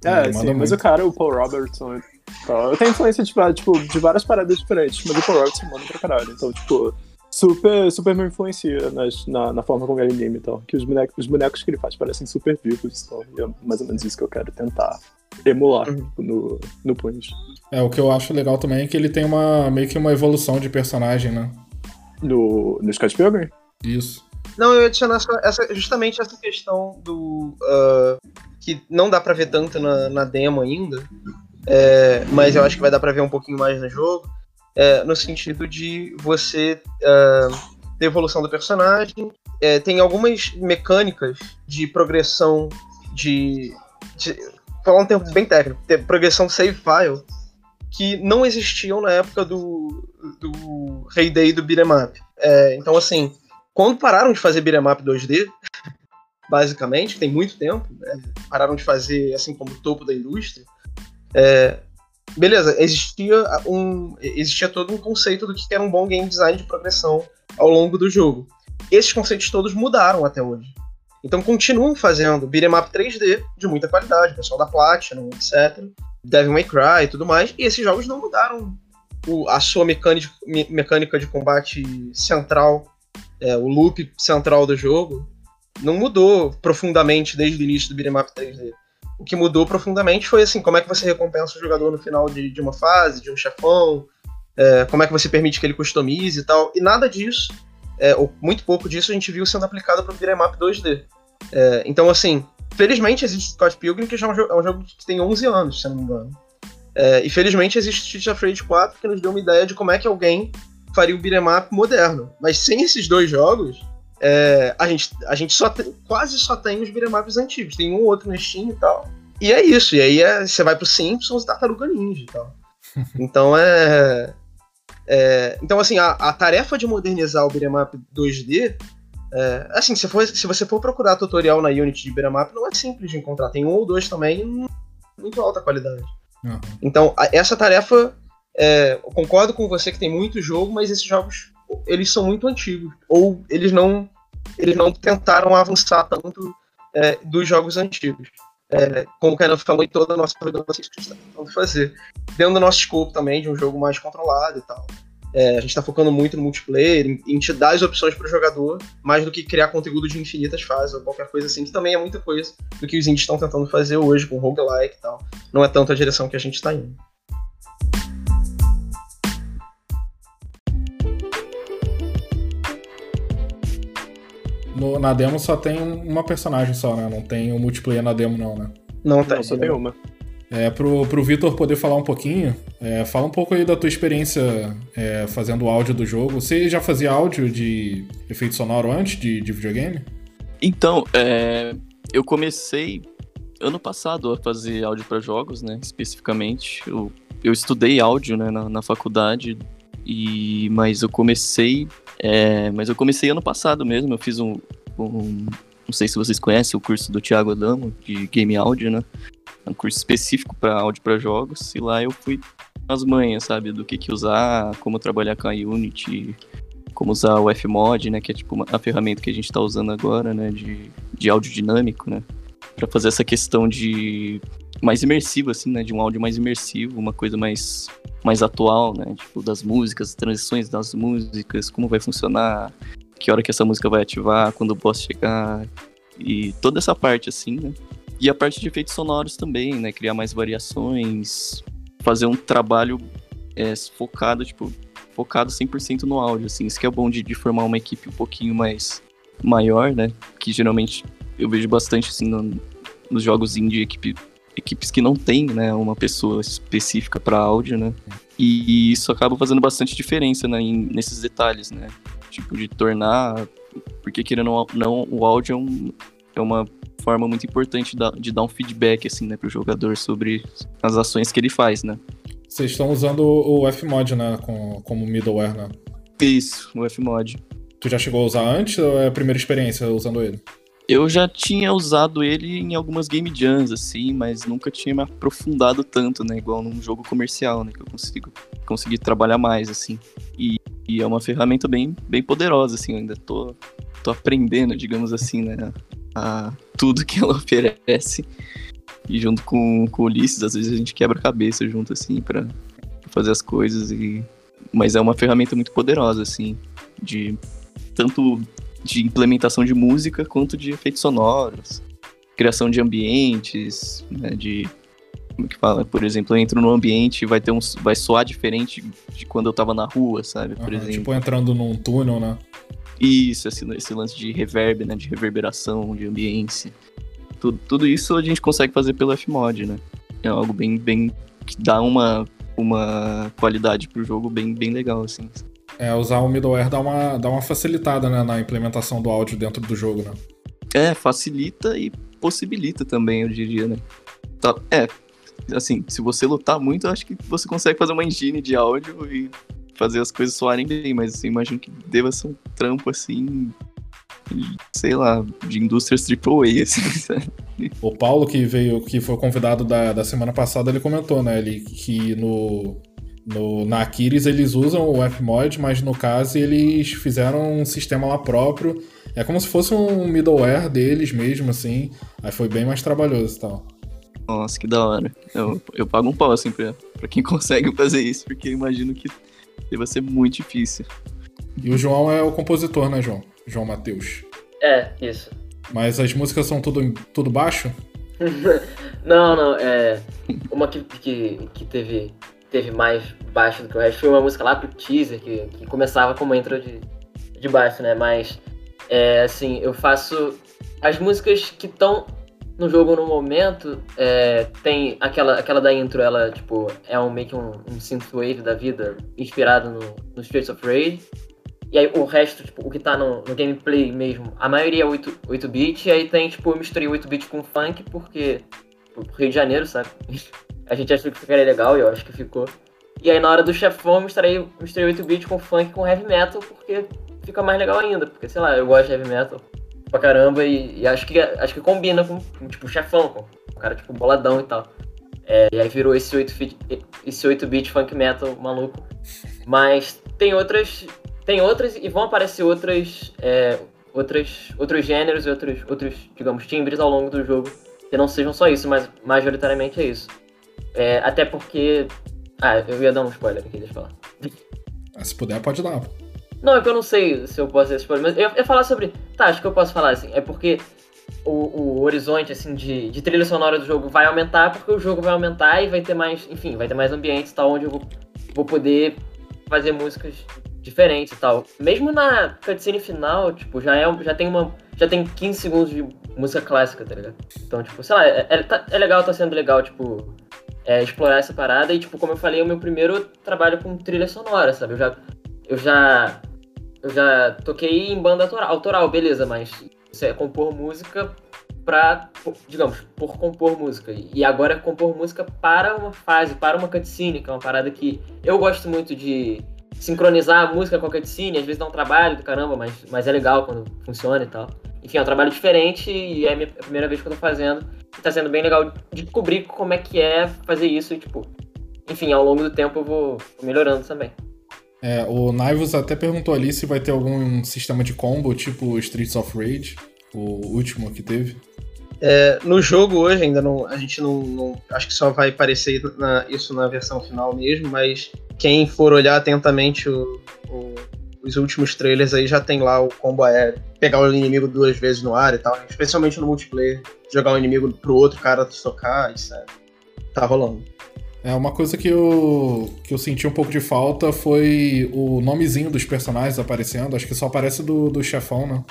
B: É, é sim, mas o cara, o Paul Robertson, eu tenho influência de, tipo, de várias paradas diferentes, mas o Paul Robertson manda pra caralho. Então, tipo, super, super me influencia nas, na, na forma como ele anima e tal. Que os bonecos, os bonecos que ele faz parecem super vivos então, e é mais ou menos isso que eu quero tentar emular uhum. no, no Punish.
A: É, o que eu acho legal também é que ele tem uma meio que uma evolução de personagem, né?
B: No, no Scott Pilgrim?
A: Isso.
C: Não, eu ia adicionar essa, justamente essa questão do. Uh, que não dá pra ver tanto na, na demo ainda, é, mas eu acho que vai dar pra ver um pouquinho mais no jogo, é, no sentido de você uh, ter evolução do personagem. É, tem algumas mecânicas de progressão de. de falar um termo bem técnico, ter progressão save file, que não existiam na época do, do Heyday do beat'em up. É, então, assim, quando pararam de fazer beat'em up 2D, basicamente, tem muito tempo, né? pararam de fazer assim como o topo da indústria. É, beleza, existia um existia todo um conceito do que era um bom game design de progressão ao longo do jogo. Esses conceitos todos mudaram até hoje. Então continuam fazendo beat'em up 3D de muita qualidade, pessoal da Platinum, etc. Devil May Cry e tudo mais. E esses jogos não mudaram o, a sua mecânica, mecânica de combate central, é, o loop central do jogo, não mudou profundamente desde o início do beat'em up 3D. O que mudou profundamente foi assim, como é que você recompensa o jogador no final de, de uma fase, de um chefão, é, como é que você permite que ele customize e tal. E nada disso, é, ou muito pouco disso, a gente viu sendo aplicado para o beat'em up 2D. É, então, assim, felizmente existe Scott Pilgrim, que já é um, é um jogo que tem 11 anos, se não me engano. É, e felizmente existe Street of Rage 4, que nos deu uma ideia de como é que alguém faria o beat'em moderno. Mas sem esses dois jogos, é, a, gente, a gente só tem, quase só tem os beat'em ups antigos. Tem um ou outro no Steam e tal. E é isso. E aí é, você vai pro Simpsons e Tartaruga Ninja e tal. Então é, é. então, assim, a, a, tarefa de modernizar o beat'em up 2D. É, assim, se, for, se você for procurar tutorial na Unity de beat'em up, não é simples de encontrar. Tem um ou dois também muito alta qualidade. Uhum. Então, a, essa tarefa. É, eu concordo com você que tem muito jogo, mas esses jogos eles são muito antigos. Ou eles não, eles não tentaram avançar tanto é, dos jogos antigos. É, como o Kenan falou, em toda a nossa programação que a gente está tentando fazer. Dentro do nosso escopo também, de um jogo mais controlado e tal. É, a gente está focando muito no multiplayer, em, em te dar as opções para o jogador, mais do que criar conteúdo de infinitas fases ou qualquer coisa assim, que também é muita coisa do que os indies estão tentando fazer hoje com roguelike e tal. Não é tanto a direção que a gente está indo.
A: No, na demo só tem uma personagem só, né? Não tem o multiplayer na demo, não, né?
B: Não tem, só tem uma.
A: É, pro, pro Vitor poder falar um pouquinho, é, fala um pouco aí da tua experiência é, fazendo o áudio do jogo. Você já fazia áudio de efeito sonoro antes de, de videogame?
F: Então, é, eu comecei ano passado a fazer áudio para jogos, né? Especificamente. Eu, eu estudei áudio né, na, na faculdade, e, mas eu comecei é, mas eu comecei ano passado mesmo, eu fiz um, um, Não sei se vocês conhecem o curso do Thiago Adamo, de Game Audio, né? É um curso específico para áudio para jogos, e lá eu fui as manhas, sabe? Do que, que usar, como trabalhar com a Unity, como usar o Fmod, né? Que é tipo uma, a ferramenta que a gente está usando agora, né? De, de áudio dinâmico, né? Para fazer essa questão de mais imersivo, assim, né? De um áudio mais imersivo, uma coisa mais mais atual, né? Tipo, das músicas, transições das músicas, como vai funcionar, que hora que essa música vai ativar, quando o boss chegar, e toda essa parte, assim, né? E a parte de efeitos sonoros também, né? Criar mais variações, fazer um trabalho é, focado, tipo, focado 100% no áudio, assim. Isso que é bom de, de, formar uma equipe um pouquinho mais maior, né? Que geralmente eu vejo bastante, assim, no, nos jogos indie, equipe, equipes que não tem, né, uma pessoa específica para áudio, né? E isso acaba fazendo bastante diferença, né, em, nesses detalhes, né? Tipo, de tornar... Porque, querendo ou não, o áudio é, um, é uma forma muito importante de dar um feedback, assim, né, pro jogador sobre as ações que ele faz, né?
A: Vocês estão usando o Fmod, né, com, como middleware, né?
F: Isso, o Fmod.
A: Tu já chegou a usar antes ou é a primeira experiência usando ele?
F: Eu já tinha usado ele em algumas game jams, assim, mas nunca tinha me aprofundado tanto, né? Igual num jogo comercial, né? Que eu consigo conseguir trabalhar mais, assim. E, e, é uma ferramenta bem, bem poderosa, assim. Eu ainda tô, tô aprendendo, digamos assim, né? A tudo que ela oferece. E junto com, com o Ulisses, às vezes a gente quebra a cabeça junto, assim, para fazer as coisas. E... Mas é uma ferramenta muito poderosa, assim, de tanto de implementação de música quanto de efeitos sonoros, criação de ambientes, né, de como que fala, por exemplo, eu entro no ambiente e vai ter um vai soar diferente de quando eu tava na rua, sabe, por
A: uhum,
F: exemplo.
A: Tipo entrando num túnel, né?
F: Isso, esse, esse lance de reverb, né, de reverberação, de ambiente. Tudo, tudo isso a gente consegue fazer pelo Fmod, né? É algo bem bem que dá uma uma qualidade pro jogo bem bem legal assim.
A: É, usar o middleware dá uma, dá uma facilitada né, na implementação do áudio dentro do jogo, né?
F: É, facilita e possibilita também, eu diria, né? Tá, é, assim, se você lutar muito, eu acho que você consegue fazer uma engine de áudio e fazer as coisas soarem bem, mas assim, imagino que deva ser um trampo assim, sei lá, de indústrias AAA, assim, sabe?
A: O Paulo, que veio, que foi convidado da, da semana passada, ele comentou, né, ele, que no, no, na Aquiles eles usam o Fmod, mas no caso eles fizeram um sistema lá próprio. É como se fosse um middleware deles mesmo, assim. Aí foi bem mais trabalhoso e tal.
F: Nossa, que da hora. Eu, eu pago um pau, assim, pra, pra quem consegue fazer isso, porque eu imagino que deva ser muito difícil.
A: E o João é o compositor, né, João? João Matheus.
E: É, isso.
A: Mas as músicas são tudo, tudo baixo?
E: não, não, é. Uma que, que, que teve teve mais baixo do que o resto foi uma música lá pro teaser, que, que começava com uma intro de, de baixo, né? Mas, é, assim, eu faço. As músicas que estão no jogo no momento, é, tem aquela, aquela da intro, ela, tipo, é um, meio que um, um synthwave da vida, inspirado no, no Streets of Rage. E aí o resto, tipo, o que tá no, no gameplay mesmo, a maioria é 8-bit, e aí tem, tipo, eu misturei 8-bit com funk, porque. Pro Rio de Janeiro, sabe? A gente achou que ficaria legal e eu acho que ficou. E aí na hora do chefão misturei, misturei 8-bit com funk com heavy metal, porque fica mais legal ainda. Porque, sei lá, eu gosto de heavy metal pra caramba e, e acho, que, acho que combina com, com tipo, chefão, com um cara, tipo, boladão e tal. É, e aí virou esse 8-bit esse 8 funk metal maluco. Mas tem outras. Tem outras e vão aparecer outras. É, outras outros gêneros e outros, outros, digamos, timbres ao longo do jogo. Que não sejam só isso, mas majoritariamente é isso. É, até porque. Ah, eu ia dar um spoiler aqui, deixa eu falar.
A: Ah, se puder, pode dar.
E: Não, é que eu não sei se eu posso dar spoiler, mas eu ia falar sobre. Tá, acho que eu posso falar assim. É porque o, o horizonte assim de, de trilha sonora do jogo vai aumentar, porque o jogo vai aumentar e vai ter mais. Enfim, vai ter mais ambientes e tal, onde eu vou, vou poder fazer músicas diferentes e tal. Mesmo na cutscene final, tipo, já, é, já tem uma. Já tem 15 segundos de música clássica, tá ligado? Então, tipo, sei lá, é, é, tá, é legal, tá sendo legal, tipo, é, explorar essa parada. E, tipo, como eu falei, é o meu primeiro trabalho com trilha sonora, sabe? Eu já. Eu já. Eu já toquei em banda autoral, autoral beleza, mas isso é compor música pra, digamos, por compor música. E agora é compor música para uma fase, para uma cutscene, que é uma parada que eu gosto muito de sincronizar a música com a cutscene. Às vezes dá um trabalho do caramba, mas, mas é legal quando funciona e tal. Enfim, é um trabalho diferente e é a minha primeira vez que eu tô fazendo tá sendo bem legal de descobrir como é que é fazer isso e, tipo, enfim, ao longo do tempo eu vou melhorando também.
A: É, o Naivos até perguntou ali se vai ter algum sistema de combo, tipo Streets of Rage, o último que teve.
C: É, no jogo hoje ainda não, a gente não, não acho que só vai aparecer na, isso na versão final mesmo, mas quem for olhar atentamente o, o, os últimos trailers aí já tem lá o combo aéreo. Pegar o inimigo duas vezes no ar e tal. Especialmente no multiplayer. Jogar um inimigo pro outro cara tocar, isso é, tá rolando.
A: É, uma coisa que eu, que eu senti um pouco de falta foi o nomezinho dos personagens aparecendo. Acho que só aparece do, do chefão, né?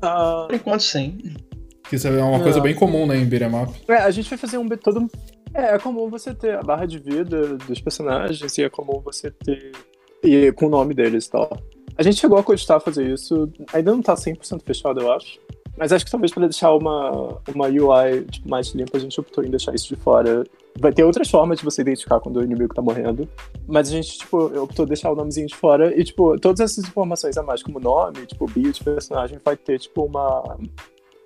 B: Ah,
C: Por enquanto, sim.
A: Que isso é uma coisa bem comum, né, em beat'em up.
B: é, a gente vai fazer um todo. É, é comum você ter a barra de vida dos personagens e é comum você ter. E com o nome deles e tal. A gente chegou a cogitar fazer isso, ainda não tá 100% fechado, eu acho. Mas acho que talvez para deixar uma, uma UI tipo, mais limpa, a gente optou em deixar isso de fora. Vai ter outras formas de você identificar quando o inimigo tá morrendo. Mas a gente, tipo, optou deixar o nomezinho de fora. E, tipo, todas essas informações a mais, como nome, tipo, bio de personagem, vai ter, tipo, uma,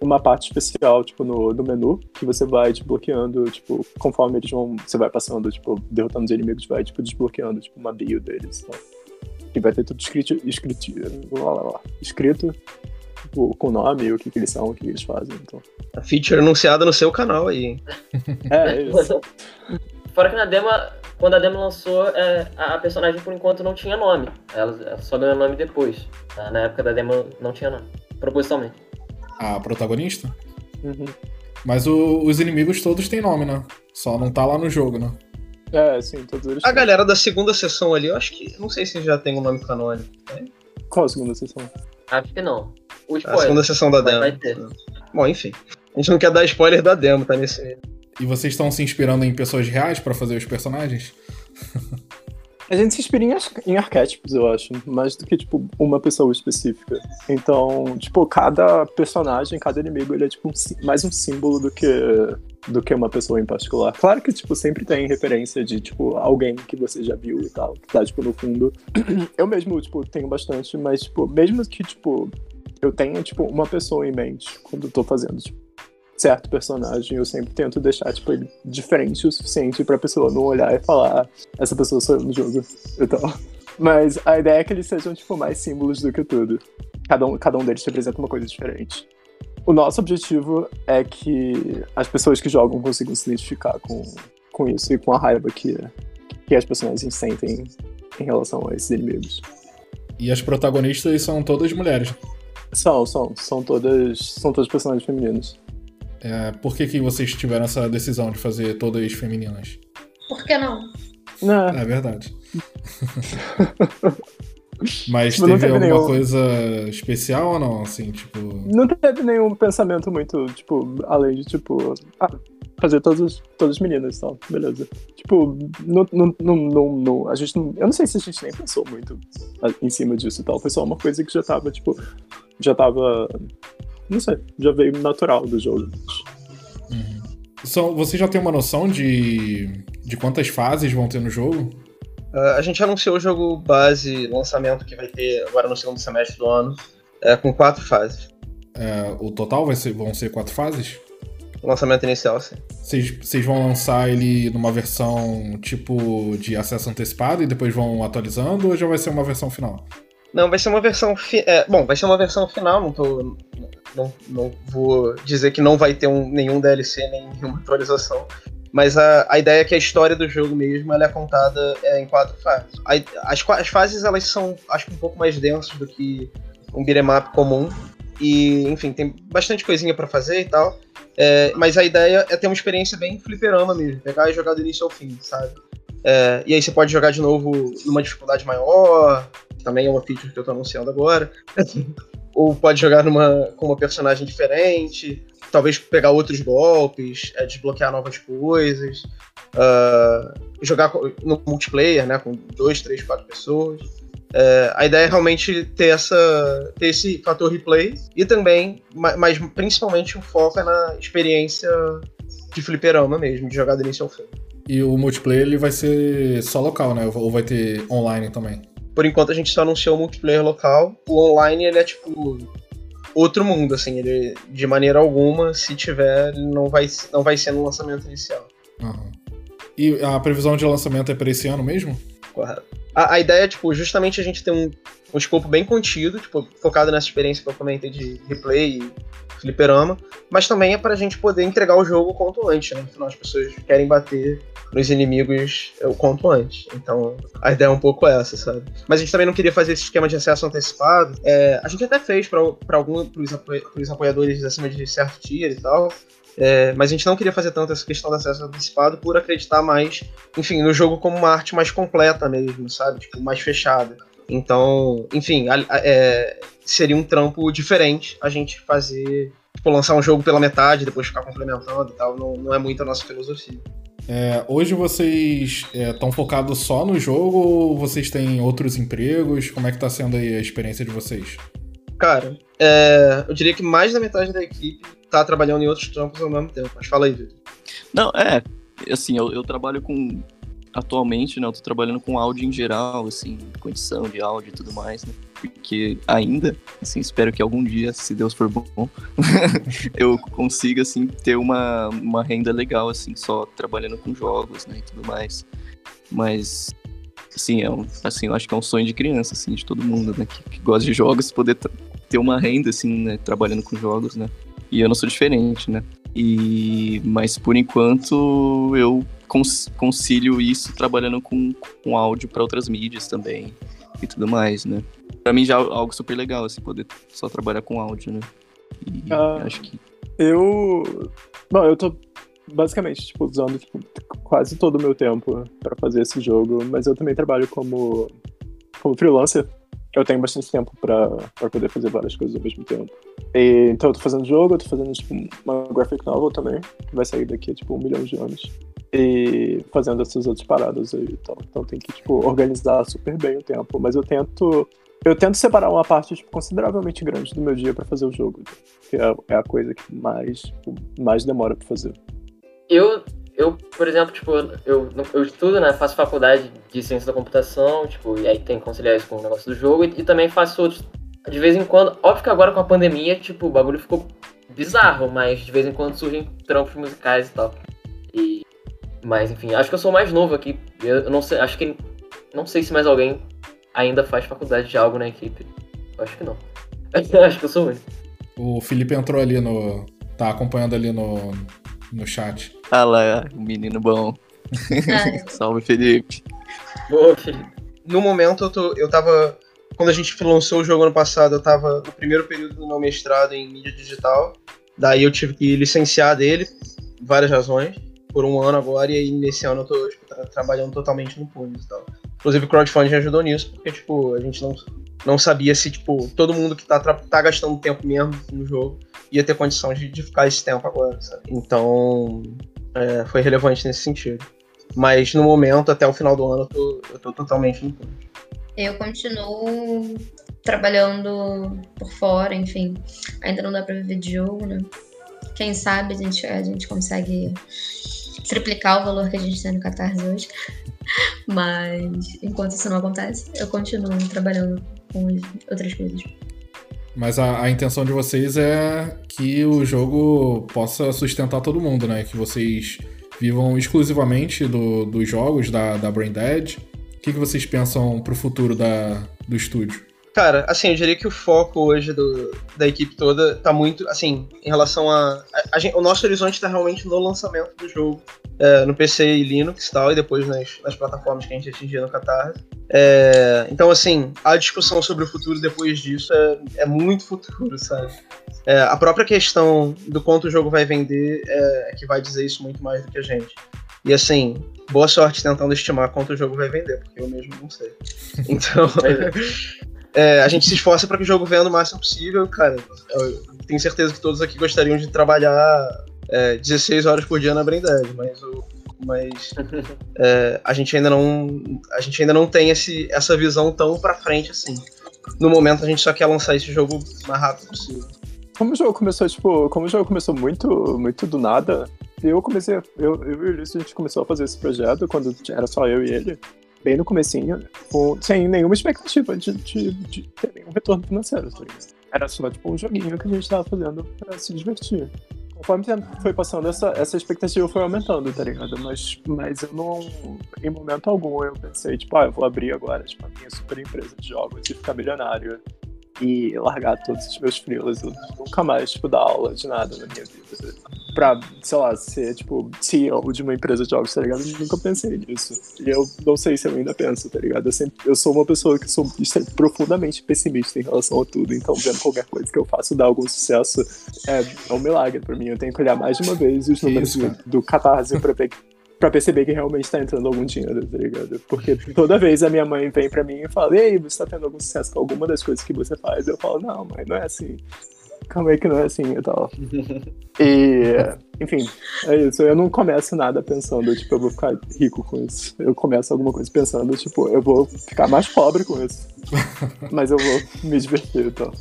B: uma parte especial, tipo, no, no menu, que você vai desbloqueando, tipo, conforme eles vão. Você vai passando, tipo, derrotando os inimigos, vai, tipo, desbloqueando, tipo, uma bio deles. Então. E vai ter tudo escrito. escrito lá, lá, lá, escrito tipo, com nome, o que, que eles são, o que, que eles fazem. Então.
C: A feature anunciada no seu canal aí. hein?
B: É, é isso.
E: Fora que na demo, quando a demo lançou, é, a a personagem por enquanto não tinha nome. Ela, ela só ganhou nome depois. tá? Na época da demo não tinha nome. Propositalmente.
A: A protagonista.
B: Uhum.
A: Mas o- os inimigos todos têm nome, né? Só não tá lá no jogo, né?
B: É, sim, todos eles.
C: A galera da segunda sessão ali, eu acho que. Não sei se já tem um nome canônico.
B: Qual a segunda sessão?
E: Acho que não. O
C: A
E: spoiler.
C: segunda sessão da demo.
E: vai ter.
C: Bom, enfim. A gente não quer dar spoiler da demo, tá nesse.
A: E vocês estão se inspirando em pessoas reais pra fazer os personagens?
B: A gente se inspira em, em arquétipos, eu acho, mais do que, tipo, uma pessoa específica. Então, tipo, cada personagem, cada inimigo, ele é, tipo, um mais um símbolo do que, do que uma pessoa em particular. Claro que, tipo, sempre tem referência de, tipo, alguém que você já viu e tal, que tá, tipo, no fundo. Eu mesmo, tipo, tenho bastante, mas, tipo, mesmo que, tipo, eu tenha, tipo, uma pessoa em mente quando eu tô fazendo, tipo, certo personagem, eu sempre tento deixar, tipo, ele diferente o suficiente pra pessoa não olhar e falar, "Ah, essa pessoa sou eu no jogo e tal. Mas a ideia é que eles sejam, tipo, mais símbolos do que tudo. Cada um, cada um deles representa uma coisa diferente. O nosso objetivo é que as pessoas que jogam consigam se identificar com, com isso e com a raiva que, que as personagens sentem em relação a esses inimigos.
A: E as protagonistas são todas mulheres.
B: São, são, são todas, são todas personagens femininas.
A: É, por que, que vocês tiveram essa decisão de fazer todas femininas?
D: Por que não?
B: Não,
A: É verdade. Mas
B: Tipo,
A: teve
B: teve
A: alguma
B: nenhum-
A: coisa especial ou não? Assim, tipo.
B: não teve nenhum pensamento muito, tipo, além de, tipo, ah, fazer todas, todas as meninas e tal, beleza. Tipo, não, não, não, não, não- a gente não, eu não sei se a gente nem pensou muito em cima disso e tal, foi só uma coisa que já tava, tipo, já tava, não sei, já veio natural do jogo.
A: Uhum. São, você já tem uma noção de, de quantas fases vão ter no jogo?
C: Ah, a gente anunciou o jogo base, lançamento que vai ter agora no segundo semestre do ano, é, com quatro fases.
A: É, o total vai ser, vão ser quatro fases?
C: O lançamento inicial, sim.
A: Vocês vão lançar ele numa versão tipo de acesso antecipado e depois vão atualizando ou já vai ser uma versão final?
C: Não, vai ser uma versão. Fi é, bom, vai ser uma versão final, não tô. Não, não vou dizer que não vai ter um- nenhum DLC, nem nenhuma atualização. Mas a, a ideia é que a história do jogo mesmo ela é contada é, em quatro fases. A- as, as fases elas são, acho que um pouco mais densas do que um beat'em comum. E, enfim, tem bastante coisinha pra fazer e tal. É, mas a ideia é ter uma experiência bem fliperama mesmo. Pegar e jogar do início ao fim, sabe? É, e aí você pode jogar de novo numa dificuldade maior, também é uma feature que eu tô anunciando agora. Ou pode jogar numa, com uma personagem diferente, talvez pegar outros golpes, é, desbloquear novas coisas, ah, jogar no multiplayer, né, com dois, três, quatro pessoas. É, a ideia é realmente ter, essa, ter esse fator replay e também, ma- mas principalmente o foco é na experiência de fliperama mesmo, de jogar do início ao fim.
A: E o multiplayer ele vai ser só local, né? Ou vai ter online também?
C: Por enquanto a gente só anunciou o multiplayer local. O online ele é tipo outro mundo, assim, ele de maneira alguma, se tiver, ele não vai, não vai ser no lançamento inicial.
A: Aham. E a previsão de lançamento é para esse ano mesmo?
C: Correto. A, a ideia é, tipo, justamente a gente ter um, um escopo bem contido, tipo, focado nessa experiência que eu comentei de replay e fliperama, mas também é pra gente poder entregar o jogo o quanto antes, né? Afinal, as pessoas querem bater nos inimigos o quanto antes. Então, a ideia é um pouco essa, sabe? Mas a gente também não queria fazer esse esquema de acesso antecipado. É, a gente até fez para alguns pros apoiadores acima de certo tier e tal. É, mas a gente não queria fazer tanto essa questão do acesso antecipado por acreditar mais, enfim, no jogo como uma arte mais completa mesmo, sabe? Tipo, mais fechada. Então, enfim, a, a, é, seria um trampo diferente a gente fazer, tipo, lançar um jogo pela metade, depois ficar complementando e tal. Não, não é muito a nossa filosofia.
A: É, hoje vocês estão é, focados só no jogo ou vocês têm outros empregos? Como é que tá sendo aí a experiência de vocês?
C: Cara, é, eu diria que mais da metade da equipe tá trabalhando em outros trampos ao mesmo tempo. Mas fala aí, Vitor.
F: Não, é. Assim, eu, eu trabalho com. Atualmente, né? Eu tô trabalhando com áudio em geral, assim, com edição de áudio e tudo mais, né? Porque ainda, assim, espero que algum dia, se Deus for bom, eu consiga, assim, ter uma, uma renda legal, assim, só trabalhando com jogos, né? E tudo mais. Mas assim, é um, assim, eu acho que é um sonho de criança, assim, de todo mundo, né, que, que gosta de jogos, poder ter uma renda, assim, né, trabalhando com jogos, né. E eu não sou diferente, né. E, mas por enquanto eu concilio isso trabalhando com, com áudio para outras mídias também e tudo mais, né. Pra mim já é algo super legal, assim, poder só trabalhar com áudio, né. E ah, acho que.
B: Eu. Bom, eu tô basicamente, tipo, usando tipo, quase todo o meu tempo para fazer esse jogo, mas eu também trabalho como, como freelancer. Eu tenho bastante tempo para poder fazer várias coisas ao mesmo tempo. E, então eu tô fazendo jogo, eu tô fazendo tipo, uma graphic novel também, que vai sair daqui a tipo um milhão de anos. E fazendo essas outras paradas aí e tal. Então tem que, tipo, organizar super bem o tempo. Mas eu tento eu tento separar uma parte tipo, consideravelmente grande do meu dia para fazer o jogo, que é, é, a coisa que mais, tipo, mais demora para fazer.
E: Eu, eu, por exemplo, tipo, eu, eu estudo, né? Faço faculdade de ciência da computação, tipo, e aí tem que conciliar isso com o negócio do jogo, e, e também faço outros. De vez em quando, óbvio que agora com a pandemia, tipo, o bagulho ficou bizarro, mas de vez em quando surgem trampos musicais e tal. E, mas enfim, acho que eu sou mais novo aqui. Eu não sei, acho que não sei se mais alguém ainda faz faculdade de algo na equipe. Eu acho que não. acho que eu sou único.
A: O Felipe entrou ali no. tá acompanhando ali no, no chat.
F: Ah lá, menino bom. Salve, Felipe.
C: Boa, Felipe. No momento, eu, tô, eu tava. Quando a gente lançou o jogo ano passado, eu tava no primeiro período do meu mestrado em mídia digital. Daí eu tive que licenciar dele, várias razões, por um ano agora, e aí nesse ano eu tô tipo, trabalhando totalmente no Punis e tal. Inclusive o crowdfunding ajudou nisso, porque, tipo, a gente não, não sabia se, tipo, todo mundo que tá, tá gastando tempo mesmo no jogo ia ter condição de, de ficar esse tempo agora, sabe? Então, é, foi relevante nesse sentido. Mas no momento, até o final do ano, eu tô, eu tô totalmente no ponto.
D: Eu continuo trabalhando por fora, enfim. Ainda não dá pra viver de jogo, né? Quem sabe a gente, a gente consegue triplicar o valor que a gente tem no Catarse hoje. Mas enquanto isso não acontece, eu continuo trabalhando com outras coisas.
A: Mas a, a, intenção de vocês é que o jogo possa sustentar todo mundo, né? Que vocês vivam exclusivamente do, dos jogos da, da Brain. O que, que vocês pensam pro futuro da, do estúdio?
C: Cara, assim, eu diria que o foco hoje do, da equipe toda tá muito, assim, em relação a. a, a o nosso horizonte tá realmente no lançamento do jogo, é, no PC e Linux e tal, e depois nas, nas plataformas que a gente atingir no Catarse. É, então, assim, a discussão sobre o futuro depois disso é, é muito futuro, sabe? É, a própria questão do quanto o jogo vai vender é, é que vai dizer isso muito mais do que a gente. E assim, boa sorte tentando estimar quanto o jogo vai vender, porque eu mesmo não sei. Então, é, a gente se esforça para que o jogo venda o máximo possível, cara. Eu tenho certeza que todos aqui gostariam de trabalhar é, 16 horas por dia na Branded, mas o, mas é, a gente ainda não a gente ainda não tem esse, essa visão tão para frente assim. No momento a gente só quer lançar esse jogo o mais rápido possível.
B: Como o jogo começou, tipo, como o jogo começou muito, muito do nada, eu comecei, eu, eu e o Ulisses, a gente começou a fazer esse projeto quando era só eu e ele bem no comecinho, com, sem nenhuma expectativa de, de, de, ter nenhum retorno financeiro, tá? Era só, tipo, um joguinho que a gente tava fazendo pra se divertir. conforme foi passando, essa, essa expectativa foi aumentando, tá ligado? Mas, mas eu não. Em momento algum eu pensei, tipo, ah, eu vou abrir agora tipo, a minha super empresa de jogos e ficar milionário e largar todos os meus frilos. Eu nunca mais, tipo, dar aula de nada na minha vida. Pra, sei lá, ser, tipo, CEO de uma empresa de jogos, tá ligado? Eu nunca pensei nisso. E eu não sei se eu ainda penso, tá ligado? Eu, sempre, eu sou uma pessoa que sou profundamente pessimista em relação a tudo. Então, vendo qualquer coisa que eu faço dar algum sucesso é, é um milagre pra mim. Eu tenho que olhar mais de uma vez os números do, do Catarse pra ver pra perceber que realmente tá entrando algum dinheiro, tá ligado? Porque toda vez a minha mãe vem pra mim e fala, ei, você tá tendo algum sucesso com alguma das coisas que você faz? Eu falo, não, mãe, não é assim. Calma aí que não é assim e tal. E, enfim, é isso. Eu não começo nada pensando, tipo, eu vou ficar rico com isso. Eu começo alguma coisa pensando, tipo, eu vou ficar mais pobre com isso. Mas eu vou me divertir e tal.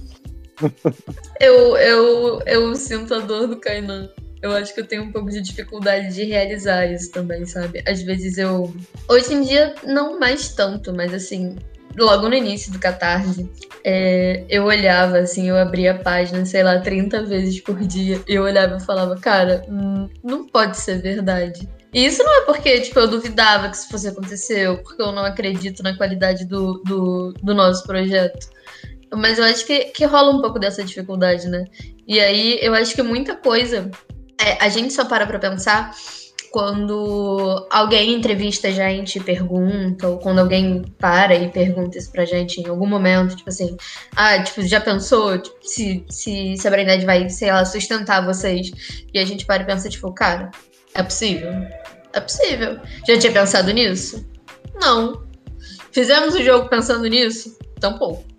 D: Eu, eu, eu sinto a dor do Kainan eu acho que eu tenho um pouco de dificuldade de realizar isso também, sabe? Às vezes eu. Hoje em dia, não mais tanto, mas assim, logo no início do Catarse, é, eu olhava, assim, eu abria a página, sei lá, 30 vezes por dia, eu olhava e falava, cara, hum, não pode ser verdade. E isso não é porque, tipo, eu duvidava que isso fosse acontecer, ou porque eu não acredito na qualidade do, do, do nosso projeto. Mas eu acho que, que rola um pouco dessa dificuldade, né? E aí eu acho que muita coisa é, a gente só para pra pensar quando alguém entrevista a gente pergunta, ou quando alguém para e pergunta isso pra gente em algum momento, tipo assim, ah, tipo, já pensou tipo, se, se, se a Brainerd vai, sei lá, sustentar vocês? E a gente para e pensa, tipo, cara, é possível? É possível. Já tinha pensado nisso? Não. Fizemos o jogo pensando nisso? Tampouco.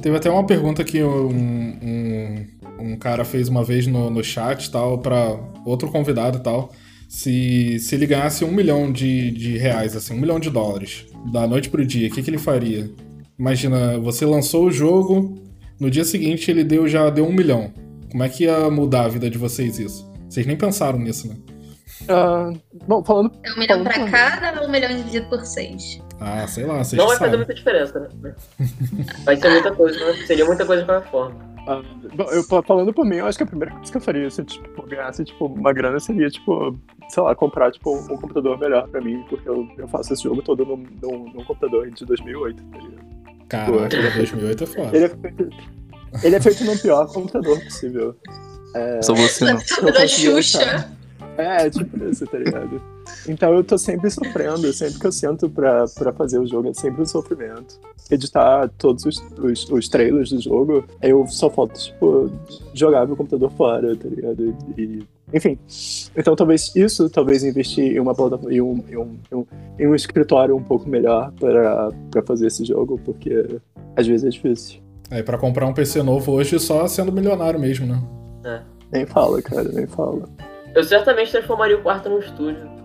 A: Teve até uma pergunta que um, um, um cara fez uma vez no, no chat tal, para outro convidado e tal. Se, se ele ganhasse um milhão de, de reais, assim, um milhão de dólares, da noite pro dia, o que, que ele faria? Imagina, você lançou o jogo, no dia seguinte ele deu já deu um milhão. Como é que ia mudar a vida de vocês isso? Vocês nem pensaram nisso, né?
B: Uh, bom, falando.
D: É um milhão pra cada ou um milhão dividido por seis?
A: Ah, sei lá,
E: vocês Não vai fazer muita diferença, né? Vai ser muita coisa, né? Seria muita coisa de qualquer forma.
B: Bom, eu, falando por mim, eu acho que a primeira coisa que eu faria se tipo, ganhasse tipo, uma grana seria, tipo, sei lá, comprar tipo, um computador melhor pra mim, porque eu, eu faço esse jogo todo num, num, num computador de 2008, tá ligado?
A: Caraca, tipo, 2008 é foda.
B: Ele é feito, ele é feito no pior computador possível.
F: É, Só você não.
D: Da Xuxa.
B: É, tipo isso, tá ligado? Então eu tô sempre sofrendo, sempre que eu sento pra, pra fazer o jogo, é sempre um sofrimento. Editar todos os, os, os trailers do jogo, eu só falta, tipo, jogar meu computador fora, tá ligado? E, enfim. Então talvez isso, talvez investir em uma plataforma, em um, em um, em um, em um escritório um pouco melhor para, pra fazer esse jogo, porque às vezes é difícil.
A: É, pra comprar um PC novo hoje só sendo milionário mesmo, né?
E: É.
B: Nem fala, cara, nem fala.
E: Eu certamente transformaria o quarto num estúdio, para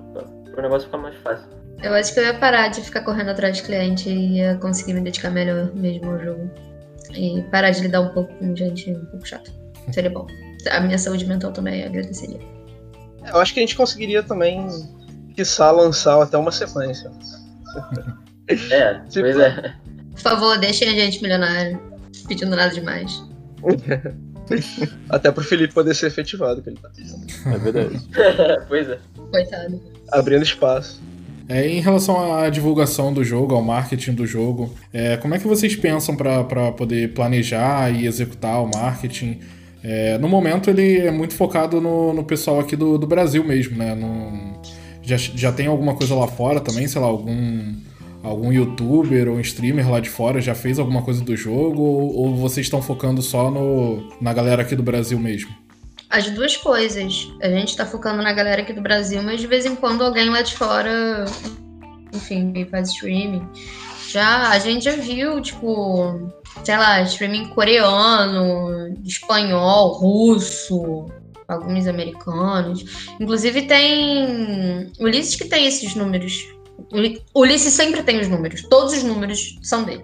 E: o negócio ficar mais fácil.
D: Eu acho que eu ia parar de ficar correndo atrás de cliente e ia conseguir me dedicar melhor mesmo ao jogo. E parar de lidar um pouco com gente um pouco chata. Seria bom. A minha saúde mental também agradeceria.
C: Eu acho que a gente conseguiria também, quiçá, lançar até uma sequência.
E: É, tipo... pois é.
D: Por favor, deixem a gente milionário. Pedindo nada demais.
C: Até pro Felipe poder ser efetivado, que ele tá
B: pedindo. É verdade.
E: pois é.
D: Coitado.
C: Abrindo espaço.
A: É, em relação à divulgação do jogo, ao marketing do jogo, é, como é que vocês pensam para poder planejar e executar o marketing? É, no momento ele é muito focado no, no pessoal aqui do, do Brasil mesmo, né? No, já, já tem alguma coisa lá fora também, sei lá, algum algum youtuber ou streamer lá de fora já fez alguma coisa do jogo ou, ou vocês estão focando só no, na galera aqui do Brasil mesmo?
D: As duas coisas. A gente tá focando na galera aqui do Brasil, mas de vez em quando alguém lá de fora, enfim, faz streaming. Já, a gente já viu, tipo, sei lá, streaming coreano, espanhol, russo, alguns americanos. Inclusive tem. Ulisses que tem esses números Ulisses sempre tem os números, todos os números são dele.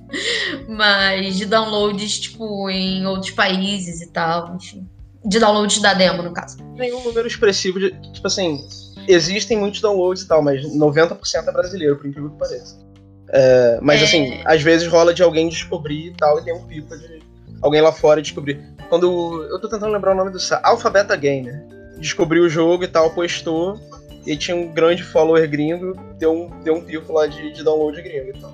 D: Mas de downloads, tipo, em outros países e tal, enfim. De downloads da demo, no caso.
C: Tem um número expressivo de. Tipo assim, existem muitos downloads e tal, mas 90% é brasileiro, por incrível que pareça. É, mas
D: É.
C: assim, às vezes rola de alguém descobrir e tal, e tem um pico de alguém lá fora descobrir. Quando. Eu tô tentando lembrar o nome do site. Alphabeta Gamer. Descobriu o jogo e tal, postou. E tinha um grande follower gringo, deu um, deu um pico lá de, de download gringo e tal.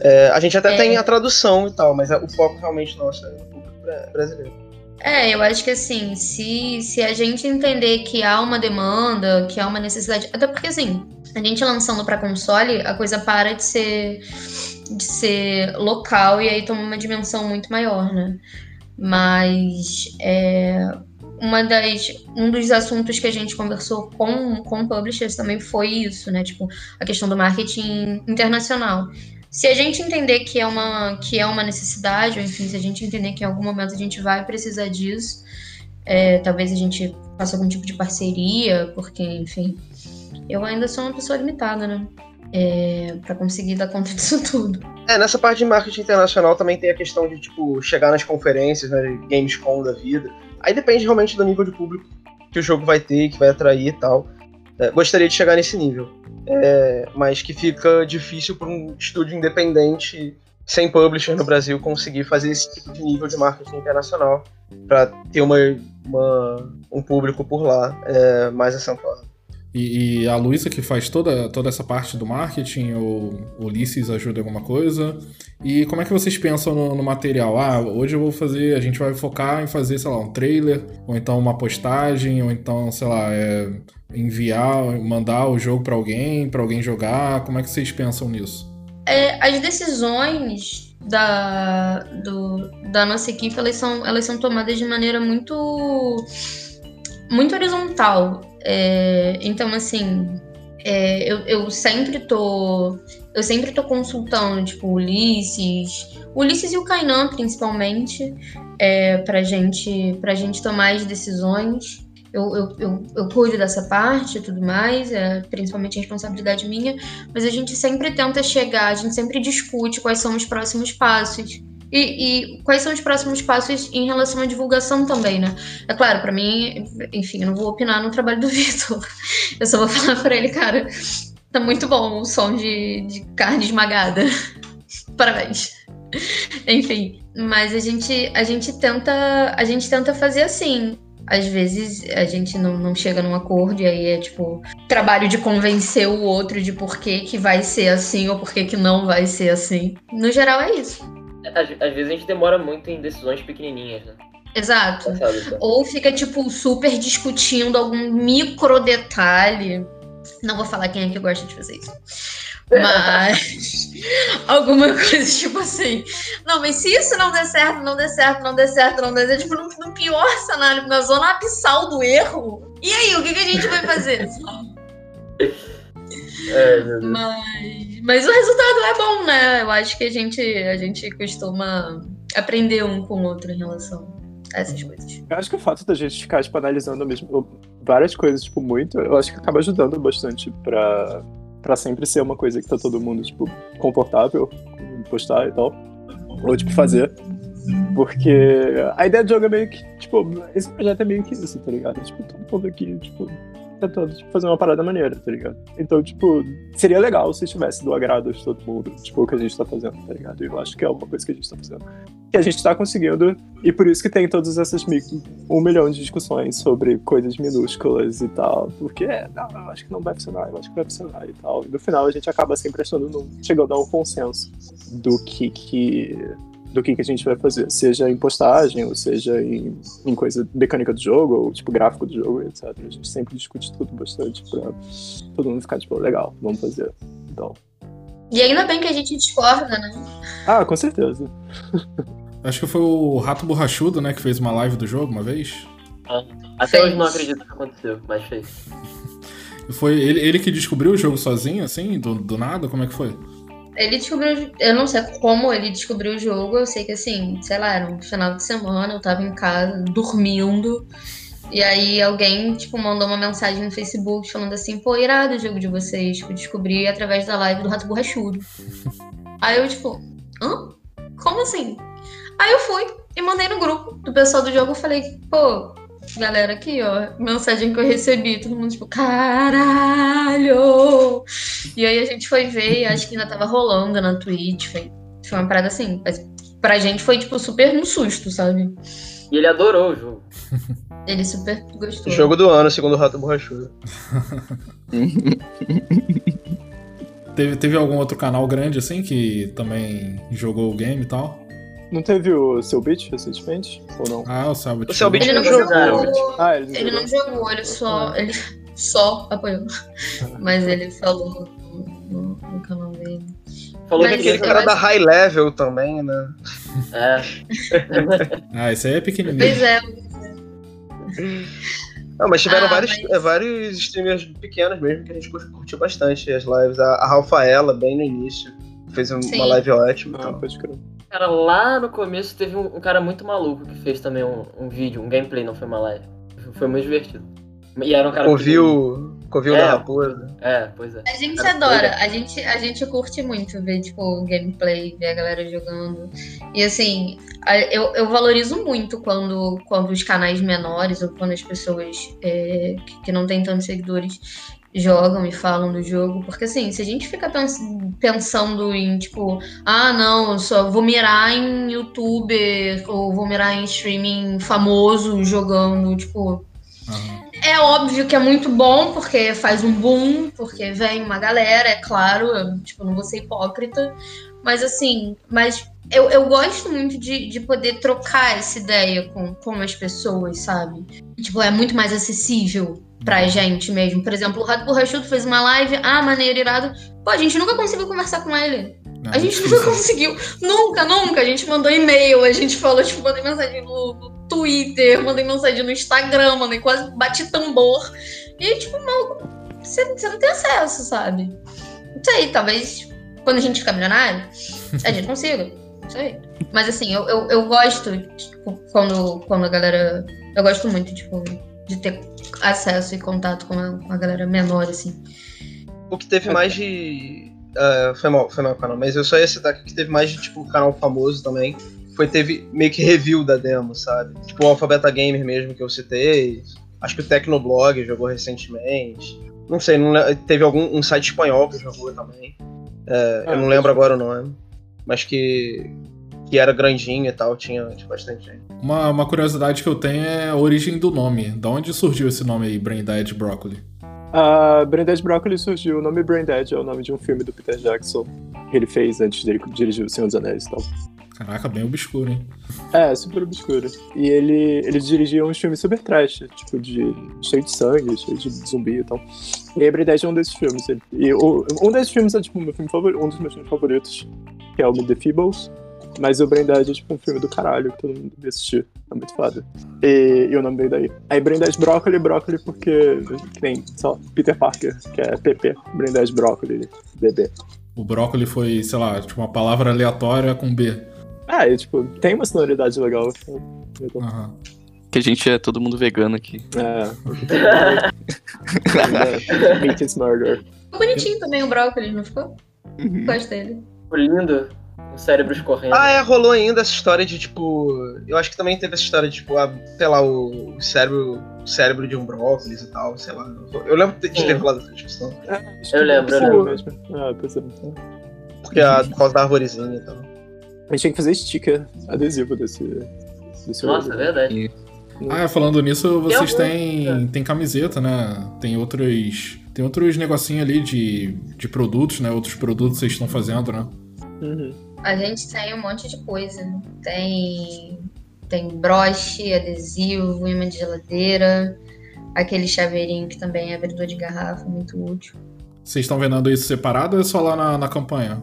C: É, a gente até
D: É.
C: tem a tradução e tal, mas o foco realmente nosso é no público bra- brasileiro.
D: É, eu acho que assim, se, se a gente entender que há uma demanda, que há uma necessidade. Até porque assim, a gente lançando pra console, a coisa para de ser, de ser local e aí toma uma dimensão muito maior, né? Mas é, uma das, um dos assuntos que a gente conversou com, com publishers também foi isso, né? Tipo, a questão do marketing internacional. Se a gente entender que é uma, que é uma necessidade, ou enfim, se a gente entender que em algum momento a gente vai precisar disso, é, talvez a gente faça algum tipo de parceria, porque, enfim, eu ainda sou uma pessoa limitada, né? É, para conseguir dar conta disso tudo.
C: É, nessa parte de marketing internacional também tem a questão de, tipo, chegar nas conferências, né, Gamescom da vida. Aí depende realmente do nível de público que o jogo vai ter, que vai atrair e tal. É, gostaria de chegar nesse nível. É, mas que fica difícil para um estúdio independente, sem publisher no Brasil, conseguir fazer esse tipo de nível de marketing internacional para ter uma, uma- um público por lá é, mais acentuado.
A: E, e a Luísa que faz toda, toda essa parte do marketing, o Ulisses ajuda em alguma coisa. E como é que vocês pensam no, no material? Ah, hoje eu vou fazer, a gente vai focar em fazer, sei lá, um trailer, ou então uma postagem, ou então, sei lá, é, enviar, mandar o jogo pra alguém, pra alguém jogar. Como é que vocês pensam nisso?
D: É, as decisões da, do- da nossa equipe, elas são, elas são tomadas de maneira muito, muito horizontal. É, então, assim, é, eu, eu sempre tô. Eu sempre tô consultando, tipo, Ulisses. Ulisses e o Kainan, principalmente, é, pra, gente, pra gente tomar as decisões. Eu, eu, eu, eu cuido dessa parte e tudo mais, é principalmente responsabilidade minha, mas a gente sempre tenta chegar, a gente sempre discute quais são os próximos passos. E, e quais são os próximos passos em relação à divulgação também, né? É claro, pra mim, enfim, eu não vou opinar no trabalho do Vitor. Eu só vou falar pra ele, cara, tá muito bom o som de, de carne esmagada. Parabéns. Enfim, mas a gente, a gente tenta, a gente tenta fazer assim. Às vezes a gente não, não chega num acordo e aí é tipo trabalho de convencer o outro de por que, que vai ser assim ou por que, que não vai ser assim. No geral é isso.
E: Às, às vezes a gente demora muito em decisões pequenininhas, né?
D: Exato.
E: Sabe? Então,
D: Ou fica, tipo, super discutindo algum micro detalhe. Não vou falar quem é que gosta de fazer isso. Mas alguma coisa tipo assim. Não, mas se isso não der certo, não der certo, não der certo, não der certo, tipo, no, no pior cenário, na zona abissal do erro. E aí, o que, que a gente vai fazer?
E: é.
D: Mas, mas o resultado é bom, né? Eu acho que a gente, a gente costuma aprender um com o outro em relação a essas coisas.
B: Eu acho que o fato da gente ficar, tipo, analisando mesmo várias coisas, tipo, muito, eu acho que acaba ajudando bastante pra, pra sempre ser uma coisa que tá todo mundo, tipo, confortável em postar e tal. Ou, tipo, fazer. Porque a ideia do jogo é meio que, tipo, esse projeto é meio que isso, tá ligado? Tipo, todo mundo aqui, tipo, tentando tipo, fazer uma parada maneira, tá ligado? Então, tipo, seria legal se estivesse do agrado de todo mundo, tipo, o que a gente tá fazendo, tá ligado? E eu acho que é uma coisa que a gente tá fazendo. Que a gente tá conseguindo, e por isso que tem todas essas um milhão de discussões sobre coisas minúsculas e tal. Porque, é, não, eu acho que não vai funcionar, eu acho que vai funcionar e tal. E no final a gente acaba sempre achando, chegando a um consenso do que que do que, que a gente vai fazer, seja em postagem, ou seja em, em coisa mecânica do jogo, ou tipo gráfico do jogo, etc. A gente sempre discute tudo bastante pra todo mundo ficar tipo, legal, vamos fazer. Então.
D: E ainda bem que a gente discorda, né?
B: Ah, com certeza.
A: Acho que foi o Rato Borrachudo, né, que fez uma live do jogo uma vez.
E: Até
D: Fez.
E: hoje não acredito que aconteceu, mas fez.
A: Foi ele, ele que descobriu o jogo sozinho, assim, do, do nada? Como é que foi?
D: Ele descobriu. Eu não sei como ele descobriu o jogo. Eu sei que, assim, sei lá, era um final de semana, eu tava em casa, dormindo. E aí alguém, tipo, mandou uma mensagem no Facebook falando assim, pô, irado o jogo de vocês, que eu descobri através da live do Rato Borrachudo. aí eu, tipo, hã? Como assim? Aí eu fui e mandei no grupo do pessoal do jogo, eu falei, pô, Galera, aqui, ó, mensagem que eu recebi, todo mundo tipo, caralho! E aí a gente foi ver e acho que ainda tava rolando na Twitch. Foi, foi uma parada assim. Mas pra gente foi, tipo, super no susto, sabe?
E: E ele adorou o jogo.
D: Ele super gostou.
C: Jogo do ano, segundo o Rato Borrachudo.
A: Teve, teve algum outro canal grande assim que também jogou o game e tal?
B: Não teve o seu beat recentemente? Ou não?
A: Ah, o Sabot.
C: O Cellbit
D: Ele não
C: jogou.
D: jogou.
B: Ah, ele não
D: Ele
B: jogou?
D: não jogou, ele só. Ele só apoiou. Mas ele falou no, no- no canal dele.
E: Falou
D: Mas
E: que
C: Aquele cara
D: acho-
C: da High Level também, né?
E: É,
A: Ah, esse aí é pequenininho.
D: Pois é,
C: Não, mas tiveram
D: Ah,
C: vários,
D: mas-
C: é, vários streamers pequenos mesmo que a gente cur- curtiu bastante as lives. A, a Rafaela, bem no início, fez um- uma live ótima.
B: Ah,
C: Então.
E: cara, lá no começo teve um, um cara muito maluco que fez também um, um vídeo, um gameplay, não foi uma live. Foi muito divertido. E era um cara
C: Ouviu, ouviu
E: É.
C: da Raposa.
E: É, pois é.
D: a gente
C: Cara,
D: adora. A gente, a gente curte muito ver, tipo, gameplay, ver a galera jogando. E assim, eu, eu valorizo muito quando, quando os canais menores ou quando as pessoas é, que, que não têm tantos seguidores jogam e falam do jogo. Porque assim, se a gente fica pens- pensando em, tipo, ah, não, eu só vou mirar em youtuber ou vou mirar em streaming famoso jogando, tipo,
A: Aham.
D: É óbvio que é muito bom, porque faz um boom, porque vem uma galera, é claro, eu, tipo, não vou ser hipócrita, mas assim, mas eu, eu gosto muito de, de poder trocar essa ideia com, com as pessoas, sabe? Tipo, é muito mais acessível pra gente mesmo. Por exemplo, o Rato Borrachudo fez uma live, ah, maneiro, irado. Pô, a gente nunca conseguiu conversar com ele.
A: É
D: A gente
A: difícil.
D: nunca conseguiu. Nunca, nunca. A gente mandou e-mail, a gente falou, tipo, mandei mensagem no Twitter, mandei mensagem no Instagram, mandei quase bati tambor. E, tipo, maluco, você, você não tem acesso, sabe? Não sei, talvez quando a gente ficar milionário, a gente consiga. Não sei. Mas assim, eu, eu, eu gosto tipo, quando, quando a galera. Eu gosto muito, tipo, de ter acesso e contato com a, com a galera menor, assim.
C: O que teve mais de. ah, foi mal, foi mal, canal, mas eu só ia citar que o que teve mais de, tipo, canal famoso também. Foi, teve meio que review da demo, sabe? Tipo, o Alphabeta Gamer mesmo que eu citei. Acho que o Tecnoblog jogou recentemente. Não sei, não teve algum um site espanhol que jogou também. É,
B: Ah,
C: eu não lembro agora o nome. Mas que. que era grandinho e tal, tinha, tinha bastante gente.
A: Uma, uma curiosidade que eu tenho é a origem do nome. Da onde surgiu esse nome aí, Brain Dead Broccoli?
B: A Brain Dead Broccoli surgiu, o nome Brain Dead é o nome de um filme do Peter Jackson que ele fez antes dele dirigir O Senhor dos Anéis e tal.
A: Caraca, bem obscuro, hein?
B: É, super obscuro. E ele, ele dirigia uns filmes super trash, tipo, de cheio de sangue, cheio de zumbi e tal. E Brain Dead é um desses filmes. E o- um desses filmes é, tipo, meu filme favori- um dos meus filmes favoritos, que é o the Feebles. Mas o Brain Dead é, tipo, um filme do caralho, que todo mundo deve assistir. É muito foda. E, e o nome veio daí. Aí, Brain Dead Broccoli, Broccoli porque, que nem, só, Peter Parker, que é PP. Brain Dead Broccoli, bebê.
A: O brócoli foi, sei lá, tipo uma palavra aleatória com B.
B: Ah, e, tipo, tem uma sonoridade legal.
A: Aham.
F: Que a gente é todo mundo vegano aqui.
B: É. Meat is murder.
D: Ficou bonitinho também o brócolis, não ficou? Gosto dele.
E: Ficou lindo. O cérebro escorrendo.
C: Ah, é, rolou ainda essa história de, tipo. Eu acho que também teve essa história de, tipo, ah, sei lá, o cérebro, o cérebro de um brócolis e tal, sei lá. Eu lembro de ter rolado essa discussão.
E: Eu lembro, eu lembro.
B: mesmo. Ah, é.
C: Porque a, por causa da arvorezinha e tal.
B: A gente tinha que fazer sticker adesivo desse. desse
E: Nossa, é verdade.
A: Ah, falando nisso, vocês
E: Tem
A: têm, têm camiseta, né? Tem outros. Tem outros negocinhos ali de, de produtos, né? Outros produtos que vocês estão fazendo, né?
B: Uhum.
D: A gente tem um monte de coisa. Tem, tem broche, adesivo, imã de geladeira, aquele chaveirinho que também é abridor de garrafa, muito útil.
A: Vocês estão vendendo isso separado ou é só lá na, na campanha?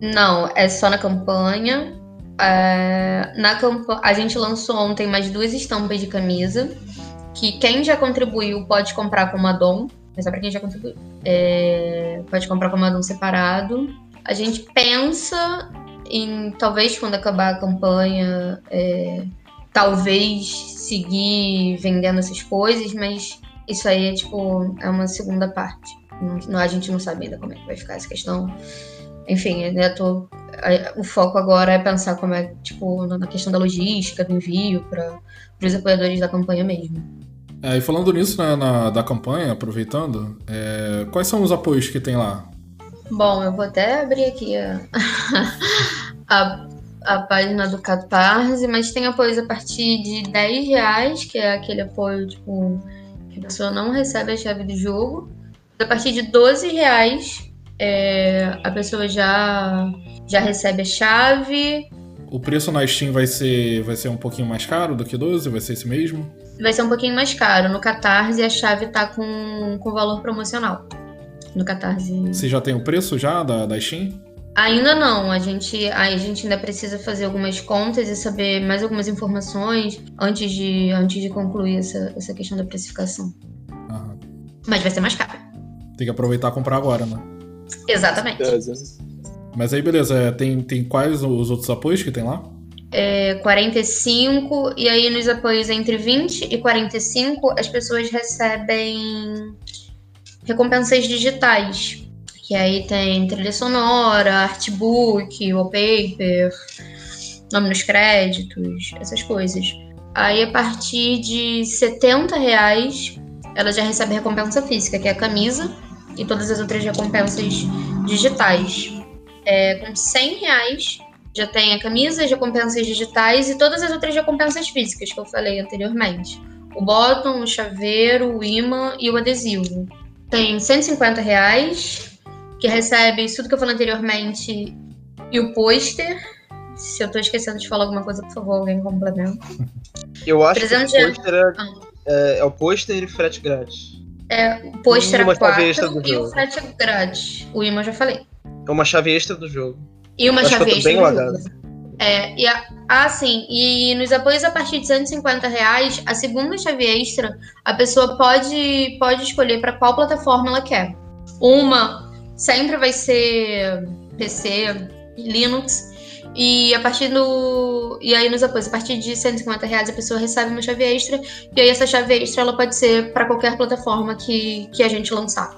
D: Não, é só na campanha. É, na campa a gente lançou ontem mais duas estampas de camisa. Que quem já contribuiu pode comprar com Madon. Mas é pra quem já contribuiu. É, pode comprar com Madon separado. A gente pensa em, talvez quando acabar a campanha, é, talvez seguir vendendo essas coisas, mas isso aí é tipo, é uma segunda parte. Não- a gente não sabe ainda como é que vai ficar essa questão. Enfim, ainda tô a- o foco agora é pensar como é, tipo, na na questão da logística, do envio para os apoiadores da campanha mesmo.
A: É, e falando nisso, né, na, da campanha, aproveitando, é, quais são os apoios que tem lá?
D: Bom, eu vou até abrir aqui a, a, a página do Catarse, mas tem apoios a partir de 10 reais, que é aquele apoio, tipo, que a pessoa não recebe a chave do jogo. A partir de 12 reais, é, a pessoa já, já recebe a chave.
A: O preço na Steam vai ser, vai ser um pouquinho mais caro do que 12? Vai ser esse mesmo?
D: Vai ser um pouquinho mais caro. No Catarse, a chave tá com, com valor promocional. No Catarse.
A: Você já tem o preço já da, da Steam?
D: Ainda não, a gente, a gente ainda precisa fazer algumas contas e saber mais algumas informações antes de, antes de concluir essa, essa questão da precificação.
A: Aham.
D: Mas vai ser mais caro.
A: Tem que aproveitar e comprar agora, né?
D: Exatamente.
A: Mas aí, beleza, é, tem, tem quais os outros apoios que tem lá?
D: É 45, e aí nos apoios entre 20 e 45, as pessoas recebem recompensas digitais. Que aí tem trilha sonora, artbook, wallpaper, nome nos créditos, essas coisas. Aí a partir de 70 reais, ela já recebe recompensa física, que é a camisa, e todas as outras recompensas digitais. É, com 100 reais, já tem a camisa, as recompensas digitais e todas as outras recompensas físicas que eu falei anteriormente. O bottom, o chaveiro, o imã e o adesivo. Tem 150 reais, que recebe isso tudo que eu falei anteriormente e o pôster. Se eu tô esquecendo de falar alguma coisa, por favor, alguém complementa.
C: Eu acho que o
D: 300 reais.
C: pôster é,
D: Ah.
C: é, é o pôster e frete grátis.
D: É, o pôster
C: uma
D: a 4
C: chave extra do
D: e o frete grátis. O imã já falei.
C: É uma chave extra do jogo.
D: E uma
C: Acho
D: chave extra.
C: bem
D: do
C: lagado.
D: jogo. É, e a, ah, sim. E nos apoios a partir de 150 reais, a segunda chave extra, a pessoa pode, pode escolher para qual plataforma ela quer. Uma sempre vai ser PC, Linux. E a partir do. E aí nos apoios, a partir de 150 reais a pessoa recebe uma chave extra. E aí essa chave extra ela pode ser para qualquer plataforma que, que a gente lançar.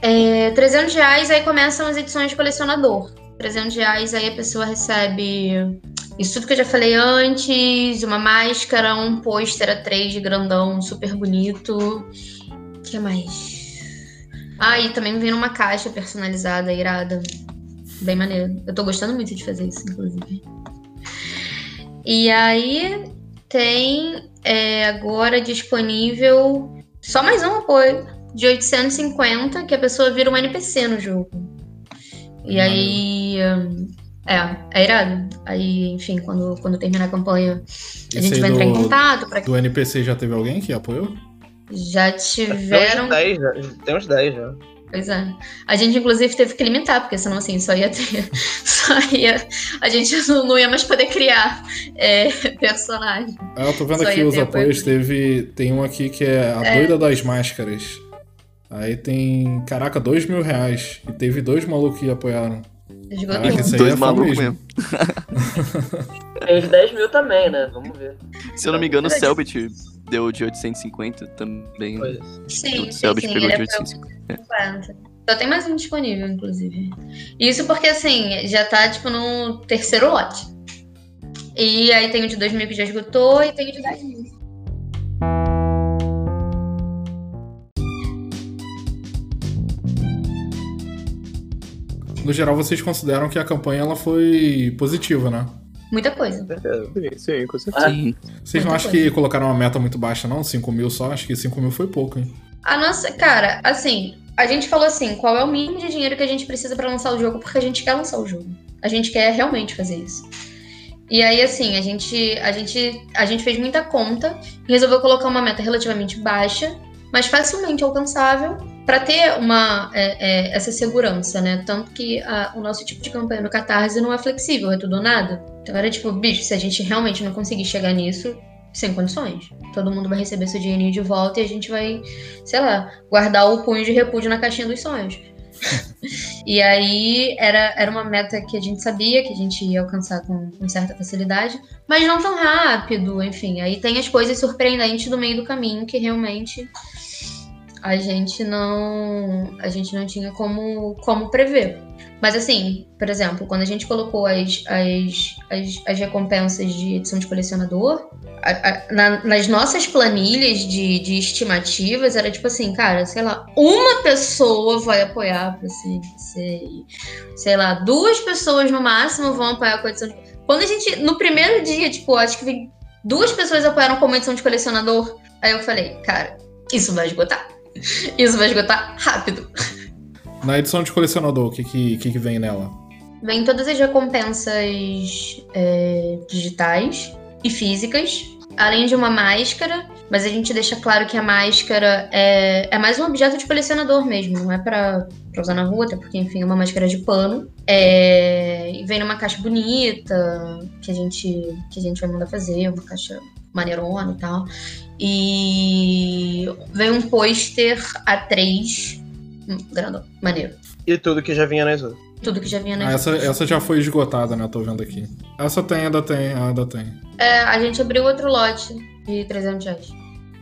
D: É, 300 reais aí começam as edições de colecionador. 300 reais aí a pessoa recebe isso tudo que eu já falei antes, uma máscara, um pôster A3 grandão, super bonito. O que mais? Ah, e também vem numa caixa personalizada, irada. Bem maneiro. Eu tô gostando muito de fazer isso, inclusive. E aí tem é, agora disponível só mais um apoio de 850 que a pessoa vira um NPC no jogo. E aí. É, é irado. Aí, enfim, quando, quando terminar a campanha, a gente vai entrar em
A: do-
D: contato para
A: Do NPC já teve alguém que apoiou?
D: Já
C: Tem
D: tiveram.
C: uns 10 já. Tem uns 10 já.
D: Pois é. A gente, inclusive, teve que limitar, porque senão, assim, só ia ter. Só ia. A gente não, não ia mais poder criar é, personagem.
A: Ah, eu tô vendo
D: Só
A: aqui os apoios,
D: apoio.
A: teve. Tem um aqui que é a
D: É.
A: doida das máscaras. Aí tem, caraca, dois mil reais. E teve dois malucos que apoiaram.
D: Esgotou.
A: Caraca, isso aí
F: Dois
A: é
F: malucos
A: mesmo.
F: mesmo.
E: Tem os 10 mil também, né? Vamos ver.
F: Se eu não me engano, o. Selbit deu de 850 também.
C: Foi.
D: Sim,
F: o
D: sim,
F: Selbit
D: sim.
F: pegou de
D: apoiou
F: 850.
D: 50. Só tem mais um disponível, inclusive. Isso porque, assim, já tá, tipo, no terceiro lote. E aí tem o de 2 mil que já esgotou e tem o de 10 mil.
A: No geral, vocês consideram que a campanha ela foi positiva, né?
D: Muita coisa.
B: Sim, sim, com certeza.
F: Sim.
A: Vocês não acham
D: coisa.
A: que colocaram uma meta muito baixa, não? 5 mil só? Acho que 5 mil foi pouco, hein?
D: A nossa, cara, assim, a gente falou assim, qual é o mínimo de dinheiro que a gente precisa pra lançar o jogo, porque a gente quer lançar o jogo. A gente quer realmente fazer isso. E aí, assim, a gente, a gente, a gente fez muita conta e resolveu colocar uma meta relativamente baixa, mas facilmente alcançável, pra ter uma é, é, essa segurança, né? Tanto que a- o nosso tipo de campanha no Catarse não é flexível, é tudo ou nada. Então era tipo, bicho, se a gente realmente não conseguir chegar nisso, sem condições. Todo mundo vai receber seu dinheirinho de volta e a gente vai sei lá, guardar o punho de repúdio na caixinha dos sonhos. e aí era, era uma meta que a gente sabia que a gente ia alcançar com, com certa facilidade, mas não tão rápido, enfim. Aí tem as coisas surpreendentes do meio do caminho que realmente a gente não a gente não tinha como, como prever. Mas assim, por exemplo, quando a gente colocou as, as, as, as recompensas de edição de colecionador, a, a, na, nas nossas planilhas de, de estimativas, era tipo assim, cara, sei lá, uma pessoa vai apoiar pra ser, ser sei lá, duas pessoas no máximo vão apoiar a edição de Quando a gente, no primeiro dia, tipo, acho que duas pessoas apoiaram como edição de colecionador, aí eu falei, cara, isso vai esgotar. Isso vai esgotar rápido.
A: Na edição de colecionador, o que, que, que, vem nela?
D: Vem todas as recompensas é, digitais e físicas, além de uma máscara, mas a gente deixa claro que a máscara é, é mais um objeto de colecionador mesmo, não é para usar na rua, até porque, enfim, é uma máscara de pano. É, vem numa caixa bonita, que a gente, que a gente vai mandar fazer, uma caixa maneirona e tal. E vem um pôster A3 hum, grandão, maneiro.
C: E tudo que já vinha nas outras.
D: Tudo que já vinha nas
A: ah, essa,
D: outras.
A: Essa já foi esgotada, né? Tô vendo aqui. Essa tem, ainda tem, ainda tem.
D: É, a gente abriu outro lote de 300 reais.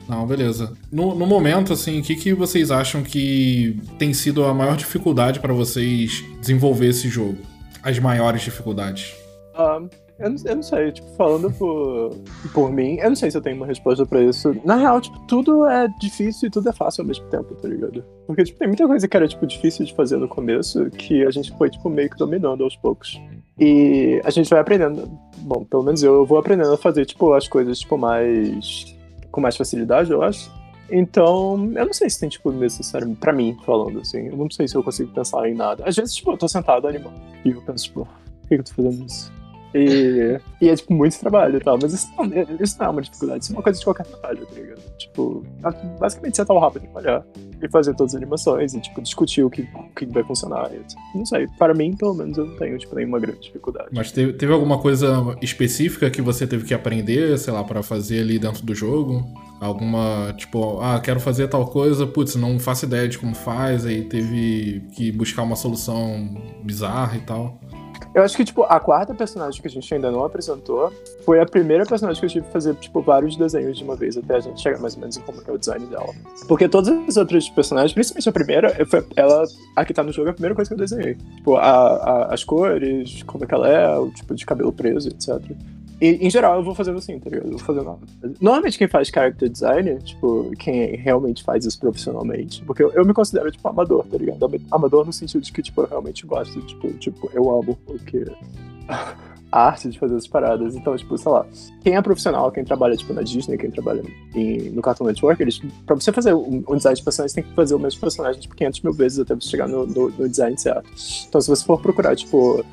A: Não, beleza. No, no momento, assim, o que, que vocês acham que tem sido a maior dificuldade para vocês desenvolver esse jogo? As maiores dificuldades?
B: Um, eu não, eu não sei, tipo, falando por, por mim, eu não sei se eu tenho uma resposta pra isso. Na real, tipo, tudo é difícil e tudo é fácil ao mesmo tempo, tá ligado? Porque, tipo, tem muita coisa que era, tipo, difícil de fazer no começo que a gente foi, tipo, meio que dominando aos poucos. E a gente vai aprendendo. Bom, pelo menos eu, vou aprendendo a fazer, tipo, as coisas, tipo, mais. com mais facilidade, eu acho. Então, eu não sei se tem, tipo, necessário, pra mim, falando assim, eu não sei se eu consigo pensar em nada. Às vezes, tipo, eu tô sentado animado e eu penso, tipo, por que eu tô fazendo isso? E, e, é, tipo, muito trabalho e tal. Mas isso não, isso não é uma dificuldade, isso é uma coisa de qualquer trabalho, tá ligado? Tipo, basicamente sentar o rabo e trabalhar e fazer todas as animações e, tipo, discutir o que, o que vai funcionar. Não sei, para mim, pelo menos, eu não tenho, tipo, nenhuma grande dificuldade.
A: Mas teve, teve alguma coisa específica que você teve que aprender, sei lá, para fazer ali dentro do jogo? Alguma, tipo, ah, quero fazer tal coisa, putz, não faço ideia de como faz, aí teve que buscar uma solução bizarra e tal.
B: Eu acho que, tipo, a quarta personagem que a gente ainda não apresentou foi a primeira personagem que eu tive que fazer, tipo, vários desenhos de uma vez, até a gente chegar mais ou menos em como é o design dela. Porque todas as outras personagens, principalmente a primeira, foi ela, a que tá no jogo, é a primeira coisa que eu desenhei. Tipo, a, a, as cores, como é que ela é, o tipo de cabelo preso, etc. E, em geral, eu vou fazendo assim, tá ligado? Eu vou fazendo. Normalmente, quem faz character design, tipo, quem realmente faz isso profissionalmente, porque eu, eu me considero, tipo, amador, tá ligado? Amador no sentido de que, tipo, eu realmente gosto, tipo, tipo eu amo porque a arte de fazer essas paradas. Então, tipo, sei lá, quem é profissional, quem trabalha, tipo, na Disney, quem trabalha em, no Cartoon Network, eles, pra você fazer um, um design de personagem, tem que fazer o mesmo personagem, tipo, 500 mil vezes até você chegar no, no, no design certo. Então, se você for procurar, tipo,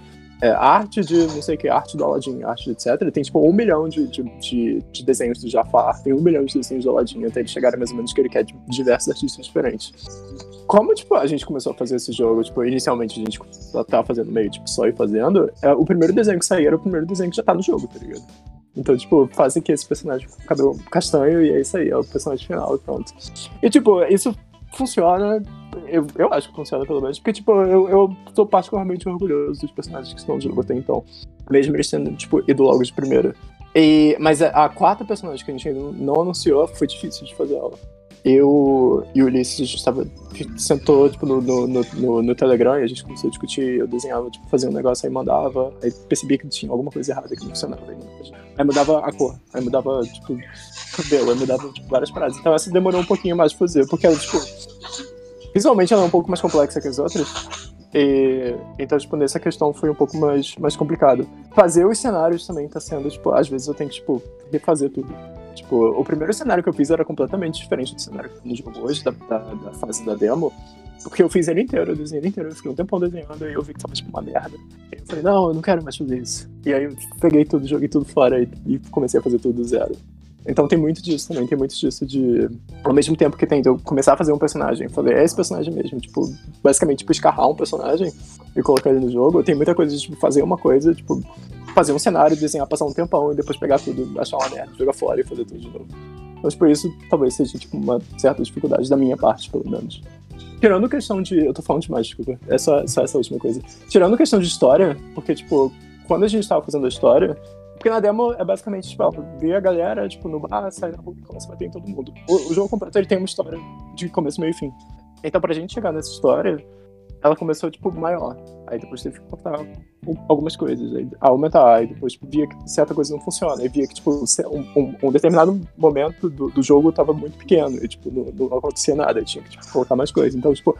B: é, arte de, não sei o que, arte do Aladdin, arte de etc. Tem tipo um milhão de, de, de, de, desenhos do Jafar, tem um milhão de desenhos do Aladdin, até ele chegar mais ou menos que ele quer de diversos artistas diferentes. Como, tipo, a gente começou a fazer esse jogo, tipo, inicialmente a gente tava fazendo meio, tipo, só ir fazendo, é, o primeiro desenho que saiu era o primeiro desenho que já tá no jogo, tá ligado? Então, tipo, fazem que esse personagem com cabelo castanho e é isso aí, é o personagem final e pronto. E, tipo, isso funciona. Eu, eu acho que funciona pelo menos, porque, tipo, eu, eu tô particularmente orgulhoso dos personagens que estão no jogo até então. Mesmo eles tendo, tipo, ido logo de primeira. E, mas a, a quarta personagem que a gente ainda não anunciou foi difícil de fazer ela. Eu e o Ulisses, a gente tava, sentou tipo, no, no, no, no, Telegram e a gente começou a discutir. Eu desenhava, tipo, fazia um negócio, aí mandava. Aí percebia que tinha alguma coisa errada que não funcionava. Aí mudava a cor, aí mudava, tipo, cabelo, aí mudava tipo, várias paradas. Então essa demorou um pouquinho mais de fazer, porque ela, tipo, visualmente ela é um pouco mais complexa que as outras. E, então, tipo, nessa questão foi um pouco mais, mais complicado. Fazer os cenários também tá sendo, tipo, às vezes eu tenho que, tipo, refazer tudo. Tipo, o primeiro cenário que eu fiz era completamente diferente do cenário que eu jogo hoje, da, da, da, fase da demo. Porque eu fiz ele inteiro, eu desenhei ele inteiro, eu fiquei um tempão desenhando e eu vi que tava tipo uma merda. E eu falei, não, eu não quero mais fazer isso. E aí eu peguei tudo, joguei tudo fora e, e comecei a fazer tudo do zero. Então tem muito disso também, tem muito disso de. Ao mesmo tempo que tem de eu começar a fazer um personagem, falei, é esse personagem mesmo, tipo, basicamente, tipo, escarrar um personagem e colocar ele no jogo. Tem muita coisa de tipo, fazer uma coisa, tipo, fazer um cenário, desenhar, passar um tempão e depois pegar tudo, achar uma merda, jogar fora e fazer tudo de novo. Mas por isso, talvez seja, tipo, uma certa dificuldade da minha parte, pelo menos. Tirando questão de. Eu tô falando demais, desculpa. É só, só essa última coisa. Tirando questão de história, porque, tipo, quando a gente tava fazendo a história, porque na demo é basicamente, tipo, ver a galera, tipo, no bar, sair na rua e começa a bater em todo mundo. O, o, jogo completo, ele tem uma história de começo, meio e fim. Então, pra gente chegar nessa história, ela começou, tipo, maior. Aí depois teve que cortar algumas coisas, aí aumentar, aí depois tipo, via que certa coisa não funciona, aí via que, tipo, um, um, um determinado momento do, do, jogo tava muito pequeno, e, tipo, não, não acontecia nada, tinha que, tipo, colocar mais coisas. Então, tipo,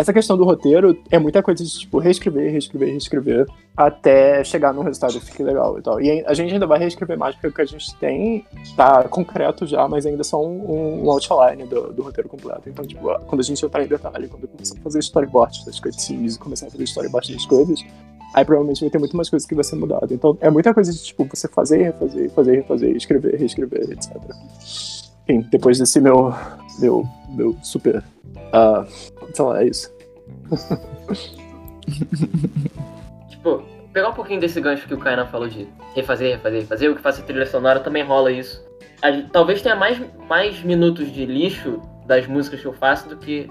B: essa questão do roteiro é muita coisa de, tipo, reescrever, reescrever, reescrever, até chegar num resultado que fique legal e tal. E a gente ainda vai reescrever mais, porque o que a gente tem tá concreto já, mas ainda só um, um outline do, do, roteiro completo. Então, tipo, quando a gente entrar em detalhe, quando começar a fazer storyboard das e começar a fazer storyboard das coisas, aí provavelmente vai ter muito mais coisas que vai ser mudado. Então, é muita coisa de, tipo, você fazer, refazer, fazer, refazer, escrever, reescrever, etc. Enfim, depois desse meu, meu, meu super Uh, sei lá, é isso.
E: tipo, pegar um pouquinho desse gancho que o Kainan falou de refazer, refazer, refazer, o que faço trilha sonora também rola isso. Talvez tenha mais, mais minutos de lixo das músicas que eu faço do que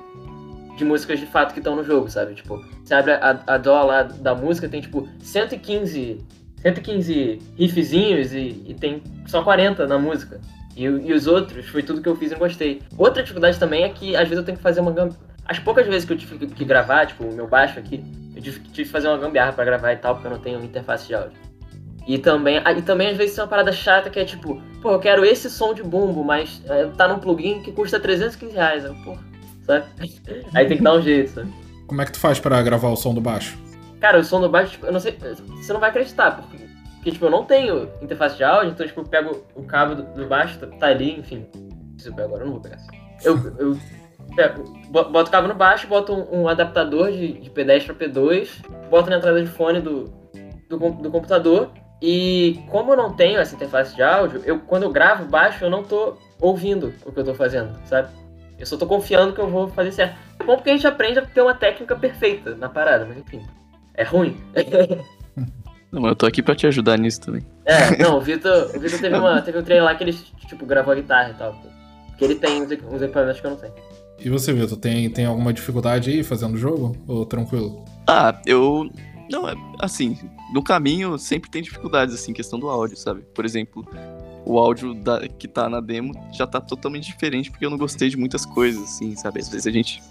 E: de músicas de fato que estão no jogo, sabe? Tipo, você abre a, a dó lá da música, tem tipo 115, 115 riffzinhos e, e tem só 40 na música. E, e, os outros, foi tudo que eu fiz e gostei. Outra dificuldade também é que às vezes eu tenho que fazer uma gambiarra. As poucas vezes que eu tive que gravar, tipo, o meu baixo aqui, eu tive, tive que fazer uma gambiarra pra gravar e tal, porque eu não tenho interface de áudio. E também, e também às vezes tem uma parada chata que é tipo, pô, eu quero esse som de bumbo, mas é, tá num plugin que custa 315 reais. Eu, pô, sabe? Aí tem que dar um jeito, sabe?
A: Como é que tu faz para gravar o som do baixo?
E: Cara, o som do baixo, tipo, eu não sei, você não vai acreditar, porque porque, tipo, eu não tenho interface de áudio, então, tipo, eu pego o cabo do, do baixo, tá, tá ali, enfim. Se eu pego agora, eu não vou pegar. Eu, eu pego, boto o cabo no baixo, boto um, um adaptador de, de P10 para P2, boto na entrada de fone do, do, do, computador. E como eu não tenho essa interface de áudio, eu, quando eu gravo baixo, eu não tô ouvindo o que eu tô fazendo, sabe? Eu só tô confiando que eu vou fazer certo. Bom porque a gente aprende a ter uma técnica perfeita na parada, mas enfim. É ruim.
F: Não, mas eu tô aqui pra te ajudar nisso também.
E: É, não, o Vitor, o Vitor teve, uma, teve um treino lá que ele, tipo, gravou a guitarra e tal. Porque ele tem uns, uns equipamentos que eu não tenho.
A: E você, Vitor, tem, tem alguma dificuldade aí fazendo o jogo? Ou tranquilo?
F: Ah, eu. Não, é assim, no caminho sempre tem dificuldades, assim, questão do áudio, sabe? Por exemplo, o áudio da, que tá na demo já tá totalmente diferente porque eu não gostei de muitas coisas, assim, sabe? Às vezes a gente.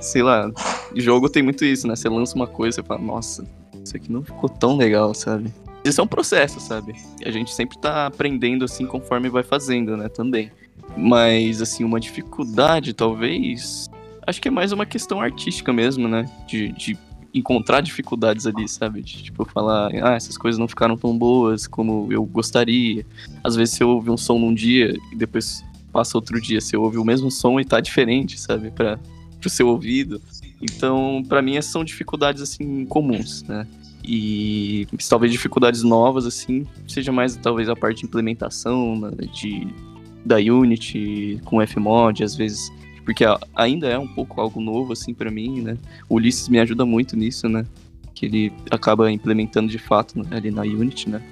F: Sei lá, jogo tem muito isso, né? Você lança uma coisa e fala, nossa, isso aqui não ficou tão legal, sabe? Isso é um processo, sabe? A gente sempre tá aprendendo assim conforme vai fazendo, né? Também. Mas, assim, uma dificuldade, talvez. Acho que é mais uma questão artística mesmo, né? De, de encontrar dificuldades ali, sabe? De, tipo, falar, ah, essas coisas não ficaram tão boas como eu gostaria. Às vezes você ouve um som num dia e depois passa outro dia, você ouve o mesmo som e tá diferente, sabe? Pra, pro seu ouvido. Então, para mim, essas são dificuldades, assim, comuns, né? E talvez dificuldades novas, assim, seja mais, talvez, a parte de implementação né, de, da Unity com Fmod, às vezes, porque ainda é um pouco algo novo, assim, para mim, né? O Ulisses me ajuda muito nisso, né? Que ele acaba implementando de fato né, ali na Unity, né?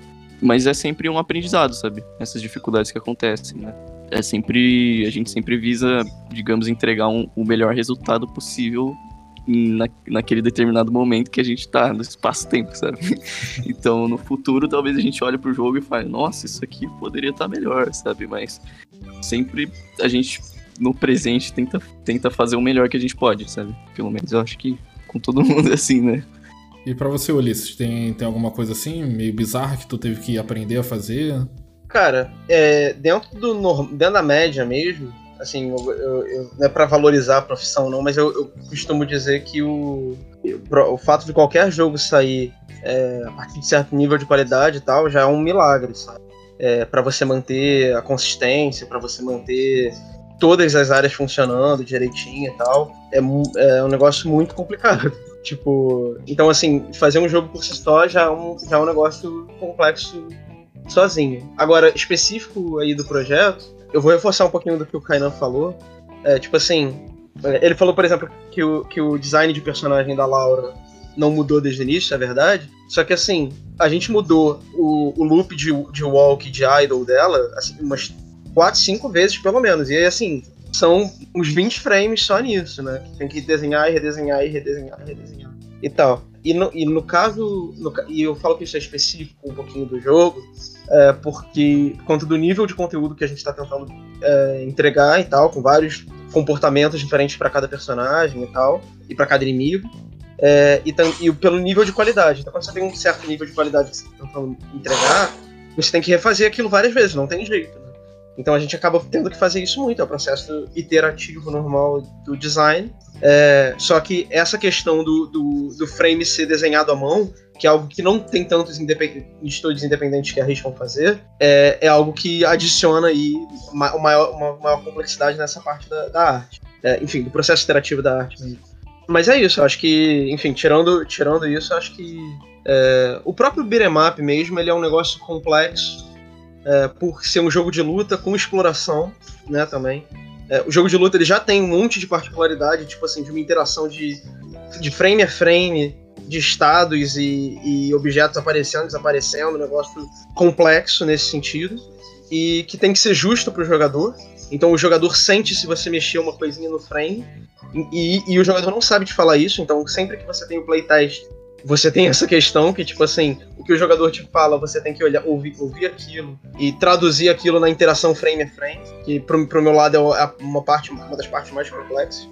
F: Mas é sempre um aprendizado, sabe? Essas dificuldades que acontecem, né? É sempre. A gente sempre visa, digamos, entregar um, o melhor resultado possível na, naquele determinado momento que a gente tá no espaço-tempo, sabe? Então, no futuro, talvez a gente olhe pro jogo e fale, nossa, isso aqui poderia estar tá melhor, sabe? Mas sempre a gente, no presente, tenta, tenta fazer o melhor que a gente pode, sabe? Pelo menos eu acho que com todo mundo é assim, né?
A: E para você, Ulisses, tem, tem alguma coisa assim, meio bizarra que tu teve que aprender a fazer?
C: Cara, é, dentro, do, dentro da média mesmo, assim, eu, eu, eu, não é para valorizar a profissão não, mas eu, costumo dizer que o, o fato de qualquer jogo sair é, a partir de certo nível de qualidade e tal já é um milagre, sabe? É, para você manter a consistência, para você manter todas as áreas funcionando direitinho e tal, é, é um negócio muito complicado. tipo, então assim, fazer um jogo por si só já é um, já é um negócio complexo sozinho. Agora, específico aí do projeto, eu vou reforçar um pouquinho do que o Kainan falou. É, tipo assim, ele falou, por exemplo, que o, que o design de personagem da Laura não mudou desde o início, é verdade. Só que assim, a gente mudou o, o loop de, de walk de idol dela assim, umas 4, 5 vezes pelo menos. E aí, assim, são uns 20 frames só nisso, né? Tem que desenhar e redesenhar e redesenhar e redesenhar e tal. E no, e no caso, no, e eu falo que isso é específico um pouquinho do jogo, é, porque por conta do nível de conteúdo que a gente está tentando é, entregar e tal, com vários comportamentos diferentes para cada personagem e tal, e para cada inimigo. é, e, tam- e pelo nível de qualidade. Então, quando você tem um certo nível de qualidade que você está tentando entregar, você tem que refazer aquilo várias vezes, não tem jeito. Então a gente acaba tendo que fazer isso muito, é o processo iterativo normal do design. É, só que essa questão do, do, do frame ser desenhado à mão, que é algo que não tem tantos independ- estúdios independentes que arriscam fazer, é, é algo que adiciona aí uma, maior, uma maior complexidade nessa parte da, da arte. É, enfim, do processo iterativo da arte. Mas é isso, eu acho que, enfim, tirando, tirando isso, eu acho que é, o próprio beat'em mesmo, ele é um negócio complexo, é, por ser um jogo de luta com exploração, né, também. É, o jogo de luta ele já tem um monte de particularidade, tipo assim, de uma interação de, de frame a frame, de estados e, e objetos aparecendo, desaparecendo, um negócio complexo nesse sentido, e que tem que ser justo pro jogador. Então o jogador sente se você mexer uma coisinha no frame, e, e o jogador não sabe te falar isso, então sempre que você tem o playtest você tem essa questão que, tipo assim, o que o jogador te fala, você tem que olhar, ouvir, ouvir aquilo e traduzir aquilo na interação frame a frame, que pro, pro meu lado é uma parte, uma das partes mais complexas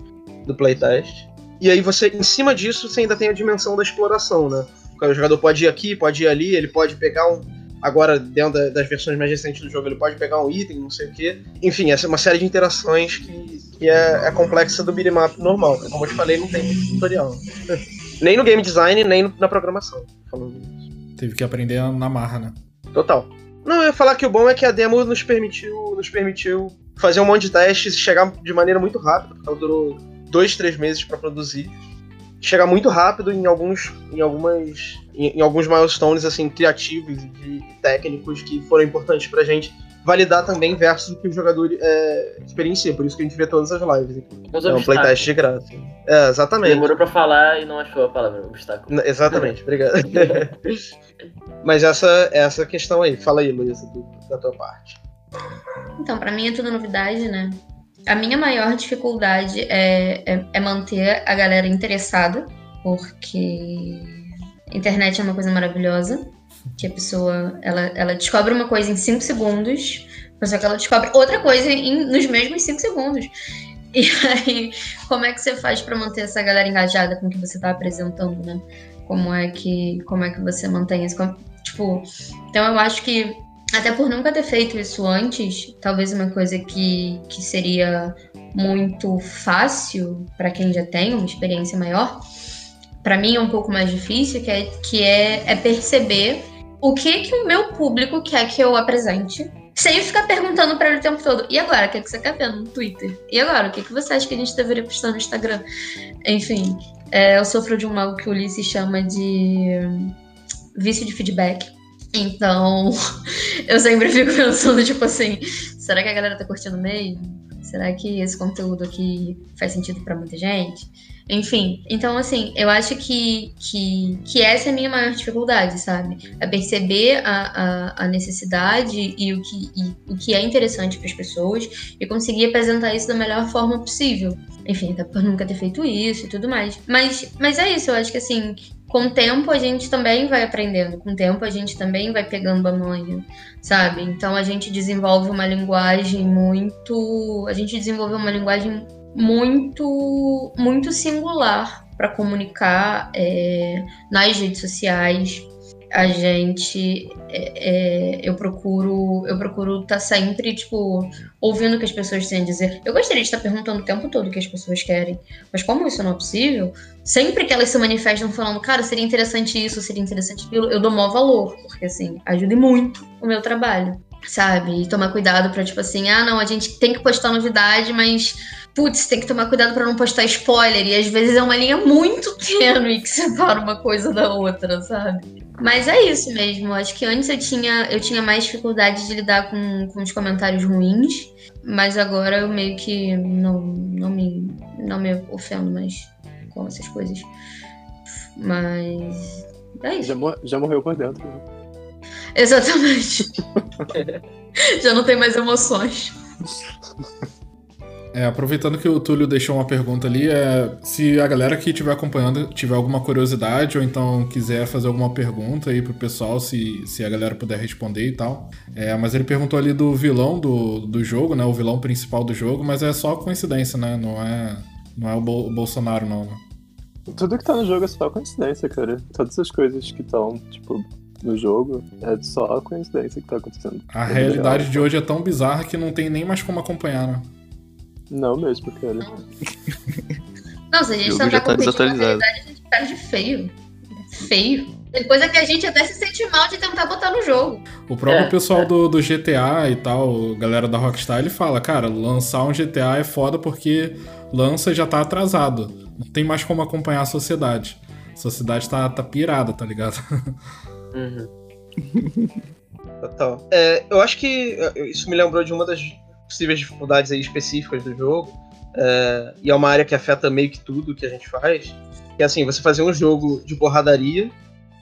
C: do playtest. E aí você, em cima disso, você ainda tem a dimensão da exploração, né? O jogador pode ir aqui, pode ir ali, ele pode pegar um. Agora, dentro da- das versões mais recentes do jogo, ele pode pegar um item, não sei o quê. Enfim, essa é uma série de interações que, que é, é complexa do beat'em normal. Como eu te falei, não tem muito tutorial. nem no game design, nem na programação.
A: Teve que aprender na marra, né?
C: Total. Não, eu ia falar que o bom é que a demo nos permitiu, nos permitiu fazer um monte de testes e chegar de maneira muito rápida, porque ela durou dois, três meses para produzir. Chegar muito rápido em alguns, em algumas, em, em alguns milestones assim criativos e e técnicos que foram importantes pra gente validar também versus o que o jogador é, experiencia. Por isso que a gente vê todas as lives. aqui. É um playtest de graça. É, exatamente.
E: Demorou pra falar e não achou a palavra obstáculo.
C: N- Exatamente, obrigado. Mas essa essa questão aí, fala aí, Luísa, da tua parte.
D: Então, pra mim é tudo novidade, né? A minha maior dificuldade é, é, é manter a galera interessada, porque internet é uma coisa maravilhosa, que a pessoa ela, ela descobre uma coisa em 5 segundos, só que ela descobre outra coisa em- nos mesmos 5 segundos. E aí, como é que você faz pra manter essa galera engajada com o que você tá apresentando, né? Como é que, como é que você mantém isso? Tipo, então eu acho que até por nunca ter feito isso antes, talvez uma coisa que, que seria muito fácil para quem já tem uma experiência maior, para mim é um pouco mais difícil, que é, que é, é perceber o que que o meu público quer que eu apresente, sem ficar perguntando para ele o tempo todo. E agora, o que, que você quer ver no Twitter? E agora, o que, que você acha que a gente deveria postar no Instagram? Enfim, é, eu sofro de um mal que o Ulisses chama de hum, vício de feedback. Então, eu sempre fico pensando, tipo assim, será que a galera tá curtindo mesmo? Será que esse conteúdo aqui faz sentido pra muita gente? Enfim, então assim, eu acho que, que, que essa é a minha maior dificuldade, sabe? É perceber a, a, a necessidade e o que, e o que é interessante para as pessoas e conseguir apresentar isso da melhor forma possível. Enfim, até por nunca ter feito isso e tudo mais. Mas, mas é isso, eu acho que assim, com o tempo a gente também vai aprendendo, com o tempo a gente também vai pegando a manha, sabe? Então a gente desenvolve uma linguagem muito. A gente desenvolveu uma linguagem muito, muito singular para comunicar é, nas redes sociais. A gente, é, é, eu procuro, eu procuro estar sempre tipo ouvindo o que as pessoas têm a dizer. Eu gostaria de estar perguntando o tempo todo o que as pessoas querem, mas como isso não é possível, sempre que elas se manifestam falando, cara, seria interessante isso, seria interessante aquilo, eu dou maior valor, porque assim, ajuda muito o meu trabalho, sabe? E tomar cuidado pra, tipo assim, ah, não, a gente tem que postar novidade, mas, putz, tem que tomar cuidado pra não postar spoiler, e às vezes é uma linha muito tênue que separa uma coisa da outra, sabe? Mas é isso mesmo, acho que antes eu tinha, eu tinha mais dificuldade de lidar com, com os comentários ruins, mas agora eu meio que não, não, me, não me ofendo mais com essas coisas. Mas. É isso.
B: Já, mor- já morreu por dentro. né?
D: Exatamente. Já não tem mais emoções.
A: É, aproveitando que o Túlio deixou uma pergunta ali, é, se a galera que estiver acompanhando tiver alguma curiosidade ou então quiser fazer alguma pergunta aí pro pessoal, se, se a galera puder responder e tal. É, mas ele perguntou ali do vilão do, do jogo, né? O vilão principal do jogo, mas é só coincidência, né? Não é, não é o, Bol- o Bolsonaro, não, né?
B: Tudo que tá no jogo é só coincidência, cara. Todas as coisas que estão, tipo, no jogo é só coincidência que tá acontecendo.
A: A realidade de hoje é tão bizarra que não tem nem mais como acompanhar, né?
B: Não mesmo, cara.
D: Não, se a gente
F: O
D: tá, tá
F: tá desatualizado.
D: a gente perde feio. Feio. Tem coisa que a gente até se sente mal de tentar botar no jogo.
A: O próprio
E: É,
A: pessoal
E: é.
A: Do, do GTA e tal, galera da Rockstar, ele fala, cara, lançar um GTA é foda porque lança e já tá atrasado. Não tem mais como acompanhar a sociedade. A sociedade tá, tá pirada, tá ligado?
E: Uhum.
C: Total. É, eu acho que isso me lembrou de uma das possíveis dificuldades aí específicas do jogo. é, e é uma área que afeta meio que tudo que a gente faz. Que é assim, você fazer um jogo de porradaria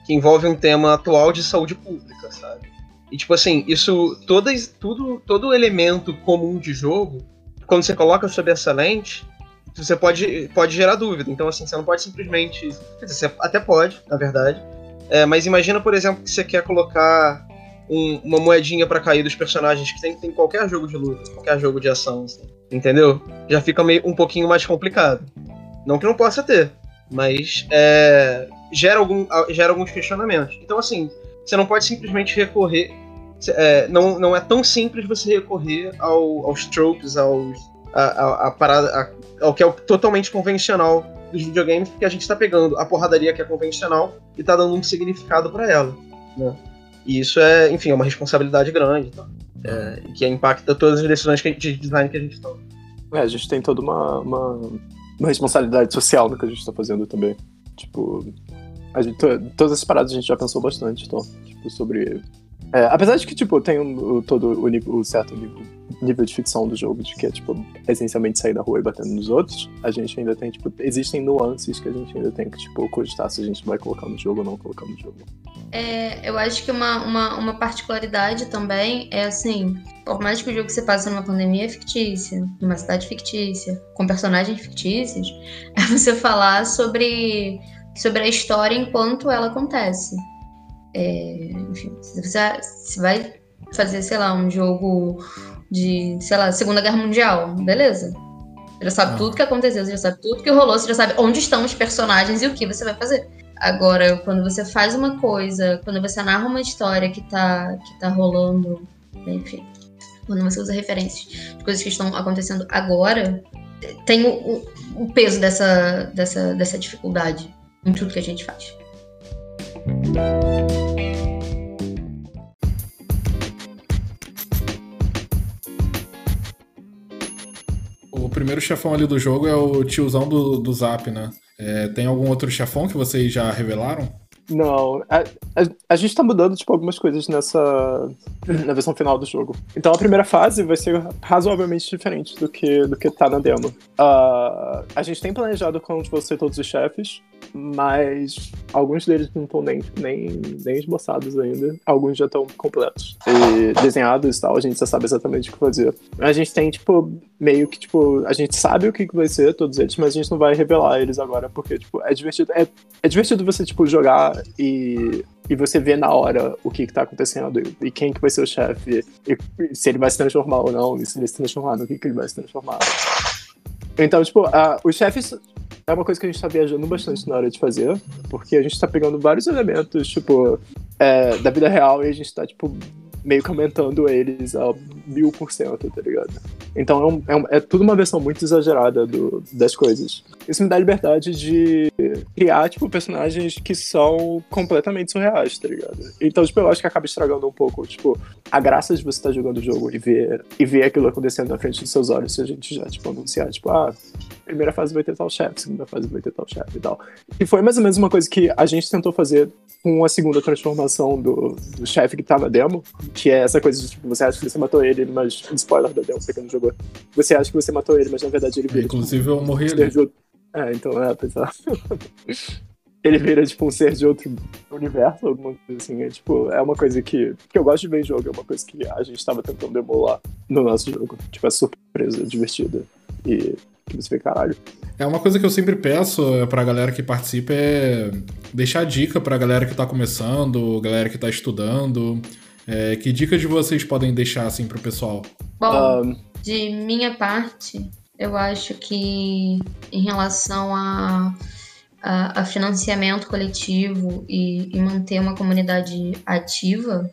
C: que envolve um tema atual de saúde pública, sabe? E tipo assim, isso todas, tudo, todo elemento comum de jogo, quando você coloca sob essa lente, você pode, pode gerar dúvida. Então assim, você não pode simplesmente. quer dizer, Você até pode, na verdade. É, mas imagina, por exemplo, que você quer colocar um- uma moedinha pra cair dos personagens que tem, em qualquer jogo de luta, qualquer jogo de ação, assim, entendeu? Já fica meio um pouquinho mais complicado. Não que não possa ter, mas é, gera, algum, gera alguns questionamentos. Então, assim, você não pode simplesmente recorrer. é, não, não é tão simples você recorrer ao- aos tropes, aos, a, a- a parada, a- ao que é totalmente convencional dos videogames, porque a gente tá pegando a porradaria que é convencional e tá dando um significado pra ela. Né? E isso é, enfim, é uma responsabilidade grande, tá? É, que impacta todas as decisões gente- de design que a gente toma.
B: É, a gente tem toda uma, uma, uma responsabilidade social no que a gente tá fazendo também. Tipo, a gente, to- todas essas paradas a gente já pensou bastante, então, tipo, sobre. É, apesar de que, tipo, tem um, todo o, o certo nível, nível de ficção do jogo, de que é, tipo, essencialmente sair da rua e batendo nos outros, a gente ainda tem, tipo, existem nuances que a gente ainda tem que, tipo, cogitar se a gente vai colocar no jogo ou não colocar no jogo.
D: É, eu acho que uma, uma, uma particularidade também é assim, por mais que o jogo se passe numa pandemia fictícia, numa cidade fictícia, com personagens fictícios, é você falar sobre, sobre a história enquanto ela acontece. É, enfim, se você se vai fazer, sei lá, um jogo de, sei lá, Segunda Guerra Mundial, beleza. Você já sabe
A: Ah.
D: tudo que aconteceu, você já sabe tudo que rolou, você já sabe onde estão os personagens e o que você vai fazer. Agora, quando você faz uma coisa, quando você narra uma história que tá, que tá rolando, enfim, quando você usa referências de coisas que estão acontecendo agora, tem o, o- o peso dessa, dessa, dessa dificuldade em tudo que a gente faz.
A: O primeiro chefão ali do jogo é o tiozão do, do Zap, né? É, tem algum outro chefão que vocês já revelaram?
B: Não, a, a, a gente tá mudando, tipo, algumas coisas nessa. na versão final do jogo. Então a primeira fase vai ser razoavelmente diferente do que, do que tá na demo. Ah, a gente tem planejado como vão ser todos os chefes, mas alguns deles não estão nem, nem, nem esboçados ainda. Alguns já estão completos. E desenhados e tal, a gente já sabe exatamente o que fazer. A gente tem, tipo, meio que, tipo, a gente sabe o que, vai ser, todos eles, mas a gente não vai revelar eles agora, porque, tipo, é divertido. É, é divertido você, tipo, jogar e, e você ver na hora o que, que tá acontecendo e, quem que vai ser o chefe, e, se ele vai se transformar ou não, e se ele se transformar, no que, que ele vai se transformar. Então, tipo, a- os chefes é uma coisa que a gente tá viajando bastante na hora de fazer, porque a gente tá pegando vários elementos, tipo, é, da vida real e a gente tá, tipo, meio que aumentando eles a mil por cento, tá ligado? Então é, um- é um- é tudo uma versão muito exagerada do- das coisas. Isso me dá liberdade de criar, tipo, personagens que são completamente surreais, tá ligado? Então, tipo, eu acho que acaba estragando um pouco, tipo, a graça de você estar jogando o jogo e ver, e ver aquilo acontecendo na frente dos seus olhos se a gente já, tipo, anunciar, tipo, ah, primeira fase vai ter tal chefe, segunda fase vai ter tal chefe e tal. E foi mais ou menos uma coisa que a gente tentou fazer com a segunda transformação do, do chefe que tá na demo, que é essa coisa de, tipo, você acha que você matou ele, mas, spoiler da demo, pra quem não jogou, você acha que você matou ele, mas na verdade ele vira, tipo,
A: Inclusive eu morri
B: um
A: ali.
B: de outro... É, então, é, pensar. ele vira, tipo, um ser de outro universo, alguma coisa assim. É, tipo, é uma coisa que, que eu gosto de ver em jogo, é uma coisa que a gente tava tentando emular no nosso jogo. Tipo, é surpresa, divertida. E que você vê, caralho.
A: É uma coisa que eu sempre peço é, pra galera que participa é deixar dica pra galera que tá começando, galera que tá estudando. É, que dicas de vocês podem deixar assim pro pessoal?
D: Bom,
B: Ahn,
D: de minha parte, eu acho que em relação a a, a financiamento coletivo e, e manter uma comunidade ativa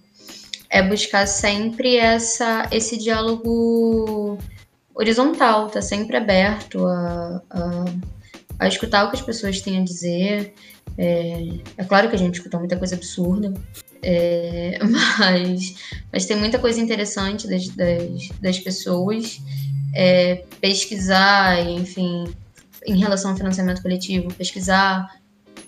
D: é buscar sempre essa, esse diálogo horizontal, tá sempre aberto a, a, a escutar o que as pessoas têm a dizer. É, é claro que a gente escuta muita coisa absurda, é, mas, mas tem muita coisa interessante das, das, das pessoas. É, pesquisar, enfim, em relação ao financiamento coletivo, pesquisar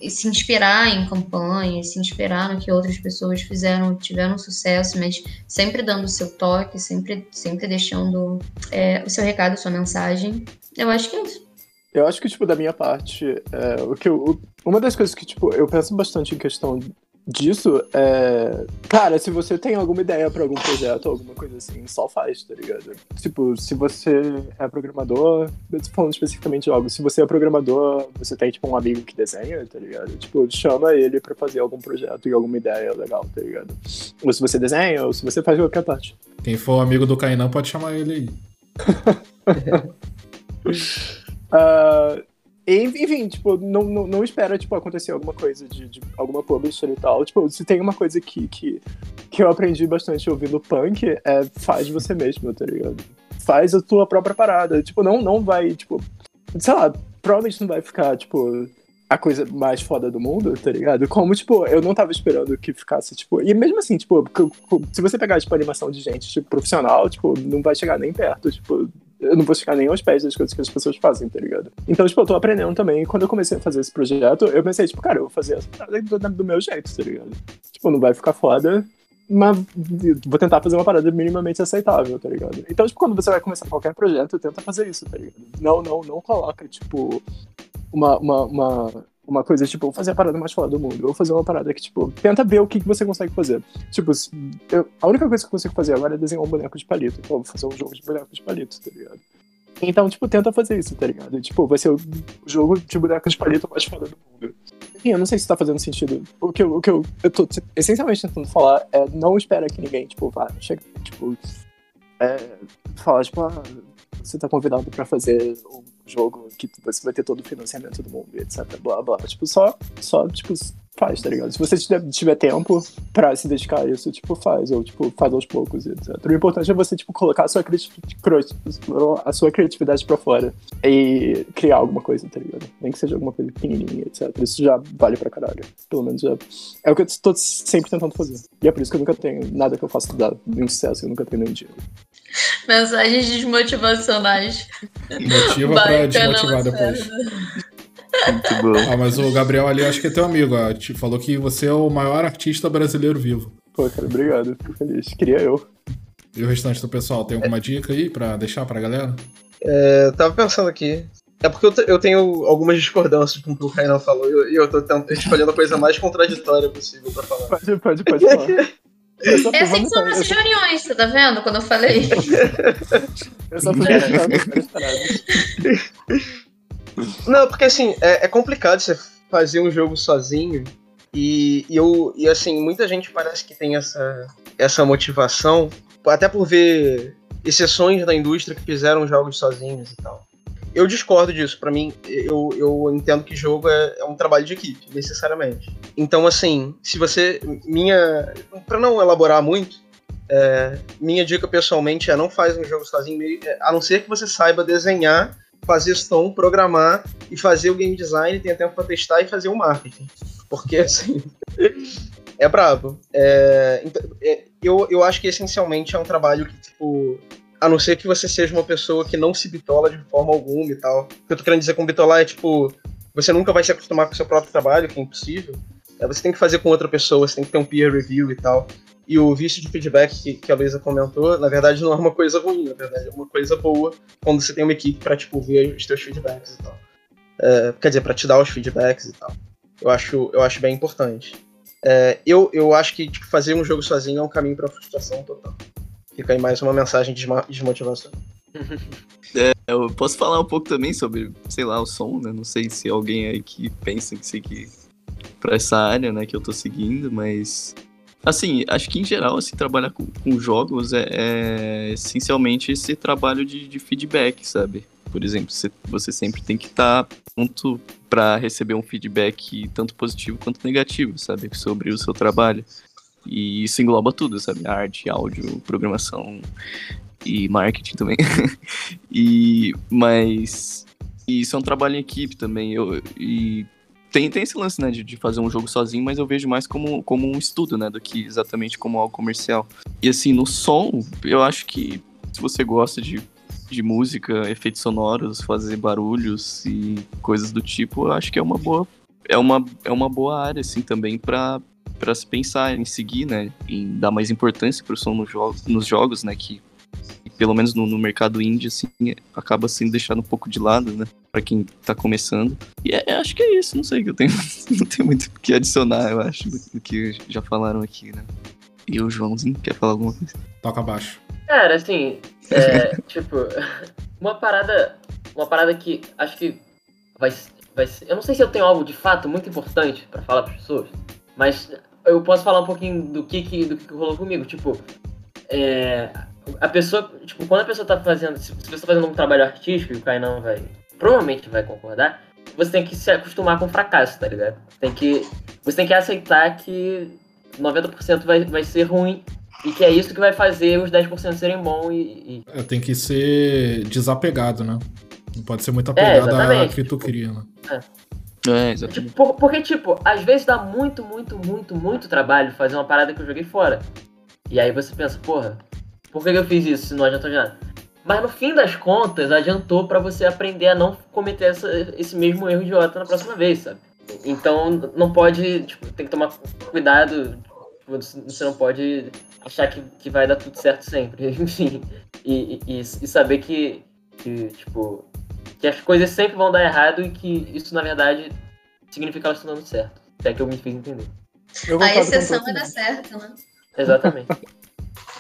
D: e se inspirar em campanhas, se inspirar no que outras pessoas fizeram, tiveram sucesso, mas sempre dando o seu toque, sempre, sempre deixando é, o seu recado, a sua mensagem. Eu acho que é isso.
B: Eu acho que, tipo, da minha parte, é, o que eu, uma das coisas que, tipo, eu penso bastante em questão disso é. Cara, se você tem alguma ideia para algum projeto, alguma coisa assim, só faz, tá ligado? Tipo, se você é programador, falando especificamente de algo, se você é programador, você tem, tipo, um amigo que desenha, tá ligado? Tipo, chama ele para fazer algum projeto e alguma ideia legal, tá ligado? Ou se você desenha, ou se você faz qualquer parte.
A: Quem for amigo do Kainan pode chamar ele aí.
B: uh, enfim, tipo, não, não, não, espera, tipo, acontecer alguma coisa de, de, alguma publisher e tal. Tipo, se tem uma coisa que, que, que eu aprendi bastante ouvindo punk, é faz você mesmo, tá ligado? Faz a tua própria parada. Tipo, não, não vai, tipo, sei lá, provavelmente não vai ficar, tipo, a coisa mais foda do mundo, tá ligado? Como, tipo, eu não tava esperando que ficasse, tipo. E mesmo assim, tipo, se você pegar, tipo, animação de gente, tipo, profissional, tipo, não vai chegar nem perto, tipo, eu não vou ficar nem aos pés das coisas que as pessoas fazem, tá ligado? Então, tipo, eu tô aprendendo também. Quando eu comecei a fazer esse projeto, eu pensei, tipo, cara, eu vou fazer do, do meu jeito, tá ligado? Tipo, não vai ficar foda, mas vou tentar fazer uma parada minimamente aceitável, tá ligado? Então, tipo, quando você vai começar qualquer projeto, tenta fazer isso, tá ligado? Não, não, não coloca, tipo, uma, uma, uma uma coisa, tipo, vou fazer a parada mais foda do mundo. Vou fazer uma parada que, tipo, tenta ver o que, que você consegue fazer. Tipo, eu, a única coisa que eu consigo fazer agora é desenhar um boneco de palito. Então, vou fazer um jogo de boneco de palito, tá ligado? Então, tipo, tenta fazer isso, tá ligado? Tipo, vai ser o jogo de boneco de palito mais foda do mundo. Enfim, eu não sei se tá fazendo sentido. O que eu, o que eu, eu tô essencialmente tentando falar é não espera que ninguém, tipo, vá, chega, tipo, é, fala, tipo, ah, você tá convidado pra fazer um jogo que você vai ter todo o financiamento do mundo, etc. Blá blá. Tipo, só, só tipo, faz, tá ligado? Se você tiver tempo pra se dedicar a isso, tipo, faz. Ou, tipo, faz aos poucos, etc. O importante é você, tipo, colocar a sua, a sua criatividade pra fora e criar alguma coisa, tá ligado? Nem que seja alguma coisa pequenininha, etc. Isso já vale pra caralho. Pelo menos já. É o que eu tô sempre tentando fazer. E é por isso que eu nunca tenho nada que eu faça dar nenhum sucesso, eu nunca tenho nenhum dinheiro.
D: Mensagens desmotivacionais.
A: Motiva pra desmotivar depois. Muito bom. Ah, mas o Gabriel ali, acho que é teu amigo, ó, te falou que você é o maior artista brasileiro vivo.
B: Pô, cara, obrigado, fico feliz. Queria eu.
A: E o restante do pessoal, tem alguma dica aí pra deixar pra galera?
C: É, tava pensando aqui. É porque eu, eu tenho algumas discordâncias com o que o Kainan falou e eu, eu tô tentando, escolhendo a coisa mais contraditória possível pra falar.
B: Pode, pode, pode falar.
D: É assim que são nossas reuniões, você tá vendo? Quando eu falei. eu só fui
C: Não, porque assim, é, é, complicado você fazer um jogo sozinho. E, e, eu, e assim, muita gente parece que tem essa, essa motivação, até por ver exceções da indústria que fizeram jogos sozinhos e tal. Eu discordo disso. Para mim, eu, eu entendo que jogo é, é, um trabalho de equipe, necessariamente. Então, assim, se você. Minha. para não elaborar muito, é, minha dica pessoalmente é não faz um jogo sozinho, a não ser que você saiba desenhar fazer som, programar e fazer o game design, tenha tempo para testar e fazer o marketing. Porque, assim, é brabo. É, então, é, eu, eu acho que essencialmente é um trabalho que, tipo, a não ser que você seja uma pessoa que não se bitola de forma alguma e tal. O que eu tô querendo dizer com bitolar é, tipo, você nunca vai se acostumar com o seu próprio trabalho, que é impossível. É, você tem que fazer com outra pessoa, você tem que ter um peer review e tal. E o vício de feedback que, que a Luísa comentou, na verdade, não é uma coisa ruim, na verdade, é uma coisa boa quando você tem uma equipe para tipo, ver os teus feedbacks e tal. É, quer dizer, para te dar os feedbacks e tal. Eu acho, eu acho bem importante. É, eu, eu acho que tipo, fazer um jogo sozinho é um caminho para frustração total. Fica aí mais uma mensagem de desmotivação.
F: É, eu posso falar um pouco também sobre, sei lá, o som, né? Não sei se alguém aí que pensa que seguir para essa área, né, que eu tô seguindo, mas Assim, acho que em geral, assim, trabalhar com, com jogos é, é, essencialmente esse trabalho de, de, feedback, sabe? Por exemplo, você, você sempre tem que estar tá pronto para receber um feedback tanto positivo quanto negativo, sabe? Sobre o seu trabalho. E isso engloba tudo, sabe? Arte, áudio, programação e marketing também. e, mas isso é um trabalho em equipe também. Eu, e tem, tem esse lance, né, de, de, fazer um jogo sozinho, mas eu vejo mais como, como um estudo, né, do que exatamente como algo comercial. E assim, no som, eu acho que se você gosta de, de música, efeitos sonoros, fazer barulhos e coisas do tipo, eu acho que é uma boa é uma, é uma boa área, assim, também para para se pensar em seguir, né, em dar mais importância para o som nos jogos, nos jogos, né, que pelo menos no, no, mercado indie, assim, acaba sendo deixado um pouco de lado, né? Pra quem tá começando. E é, acho que é isso, não sei, que eu tenho, não tenho muito o que adicionar, eu acho, do, do, que já falaram aqui, né? E o Joãozinho, quer falar alguma coisa?
A: Toca abaixo.
E: Cara, assim, é, tipo, uma parada, uma parada que acho que vai, vai ser, eu não sei se eu tenho algo de fato muito importante para falar para pessoas, mas eu posso falar um pouquinho do que, que do que rolou comigo, tipo, é, a pessoa, tipo, quando a pessoa tá fazendo, se você tá fazendo um trabalho artístico, e o Kainan vai, provavelmente vai concordar, você tem que se acostumar com o fracasso, tá ligado? Tem que, você tem que aceitar que 90% vai, vai ser ruim e que é isso que vai fazer os 10% serem bons e... e...
A: É, tem que ser desapegado, né? Não pode ser muito é, apegado é, a que tu queria, né?
E: É. É, exatamente. Tipo, porque, tipo, às vezes dá muito, muito, muito, muito trabalho fazer uma parada que eu joguei fora. E aí você pensa, porra, por que eu fiz isso se não adiantou de nada? Mas no fim das contas, adiantou para você aprender a não cometer essa, esse mesmo erro idiota na próxima vez, sabe? Então não pode, tipo, tem que tomar cuidado, tipo, você não pode achar que, que vai dar tudo certo sempre, enfim. E, e, e saber que, que, tipo, que as coisas sempre vão dar errado e que isso, na verdade, significa que elas estão dando certo. Até que eu me fiz entender.
D: A exceção vai dar certo, né?
E: Exatamente.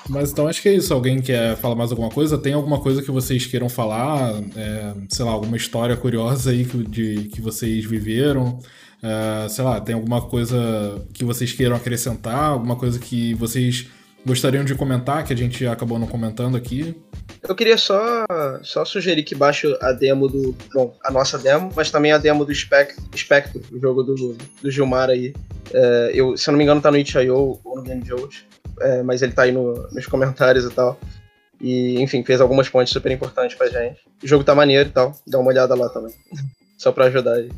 A: Mas então acho que é isso. Alguém quer falar mais alguma coisa? Tem alguma coisa que vocês queiram falar? É, sei lá, alguma história curiosa aí que, de, que vocês viveram? É, sei lá, tem alguma coisa que vocês queiram acrescentar? Alguma coisa que vocês gostariam de comentar que a gente acabou não comentando aqui?
C: Eu queria só, só sugerir que baixe a demo do. Bom, a nossa demo, mas também a demo do Spectre, o jogo do, do Gilmar aí. É, eu, se eu não me engano, tá no itch.io ou no Game Jolt é, mas ele tá aí no, nos comentários e tal. E, enfim, fez algumas pontes super importantes pra gente. O jogo tá maneiro e tal, dá uma olhada lá também. Só pra ajudar aí.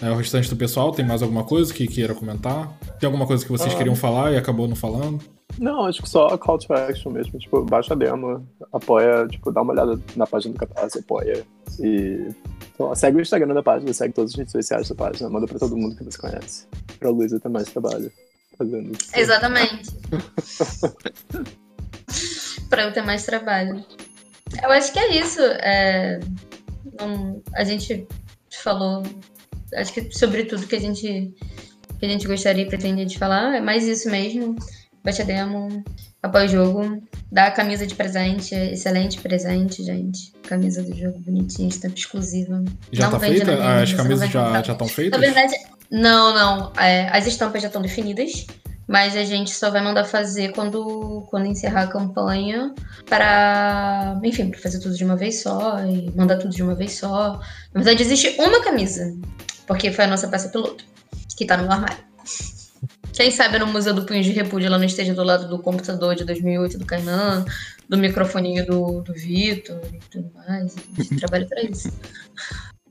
A: É, o restante do pessoal tem mais alguma coisa que queira comentar? Tem alguma coisa que vocês ah. queriam falar e acabou não falando?
B: Não, acho que só call to action mesmo. Tipo, baixa a demo, apoia, tipo, dá uma olhada na página do Catarse, apoia. E então, segue o Instagram da página, segue todas as redes sociais da página, manda pra todo mundo que você conhece. Pra Luísa ter mais trabalho fazendo isso.
D: Exatamente. para eu ter mais trabalho. Eu acho que é isso. É, um, a gente falou, acho que sobre tudo que a gente que a gente gostaria e pretendia de falar, é mais isso mesmo. Baixa demo, apoia o jogo, dá a camisa de presente, excelente presente, gente. Camisa do jogo bonitinha, estampa exclusiva.
A: Já não tá feita? As camisas já estão feitas?
D: Na verdade, não, não. É, as estampas já estão definidas, mas a gente só vai mandar fazer quando, quando encerrar a campanha para, enfim, para fazer tudo de uma vez só e mandar tudo de uma vez só. Na verdade, existe uma camisa, porque foi a nossa peça piloto, que tá no armário. Quem sabe no Museu do Punho de Repúdio ela não esteja do lado do computador de 2008 do Kainan, do microfoninho do, do Vitor e tudo mais. A gente trabalha para isso.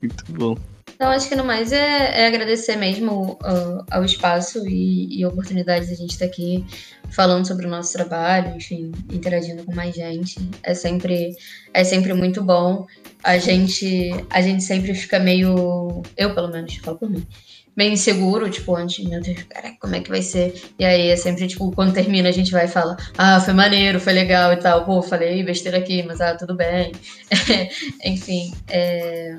F: Muito bom.
D: Então, acho que no mais é, é agradecer mesmo uh, ao espaço e, e a oportunidade de a gente estar aqui falando sobre o nosso trabalho, enfim, interagindo com mais gente. É sempre, é sempre muito bom. A gente, a gente sempre fica meio. Eu, pelo menos, falo por mim. Meio inseguro, tipo, antes, meu Deus, cara, como é que vai ser? E aí é sempre, tipo, quando termina, a gente vai e fala, ah, foi maneiro, foi legal e tal. Pô, falei besteira aqui, mas ah, tudo bem. Enfim, é...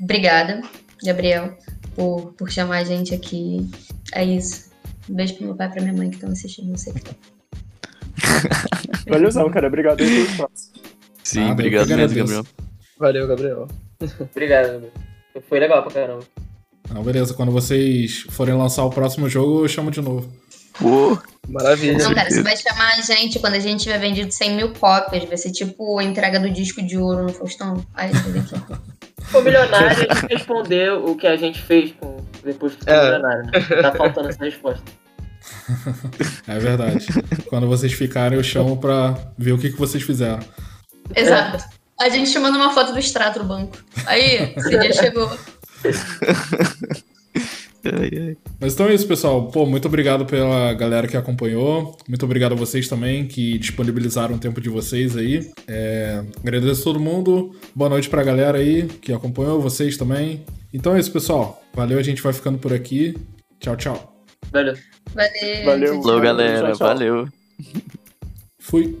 D: obrigada Gabriel, por, por chamar a gente aqui. É isso. Um beijo pro meu pai e pra minha mãe que estão assistindo, não sei o que.
B: Valeuzão, cara. Obrigado aí pelo espaço.
F: Sim, ah, obrigado mesmo, Gabriel.
C: Valeu, Gabriel.
E: obrigado, Gabriel. Foi legal pra caramba.
A: Não, beleza. Quando vocês forem lançar o próximo jogo, eu chamo de novo.
F: Pô,
C: Maravilha.
D: Não, cara, você vai chamar a gente quando a gente tiver vendido 100 mil cópias. Vai ser tipo a entrega do disco de ouro no Faustão. Aí,
E: milionário, a gente respondeu o que a gente fez com, depois que foi
C: É.
E: milionário, né? Tá faltando essa resposta.
A: É verdade. Quando vocês ficarem, eu chamo pra ver o que, que vocês fizeram.
D: Exato. A gente te manda uma foto do extrato do banco. Aí, esse dia chegou.
A: Mas então é isso, pessoal. Pô, muito obrigado pela galera que acompanhou. Muito obrigado a vocês também que disponibilizaram o tempo de vocês aí. É, agradeço a todo mundo. Boa noite pra galera aí que acompanhou, vocês também. Então é isso, pessoal. Valeu, a gente vai ficando por aqui. Tchau, tchau.
E: Valeu.
D: Valeu.
B: Valeu.
F: Falou, galera.
B: Tchau, tchau.
F: Valeu.
A: Fui.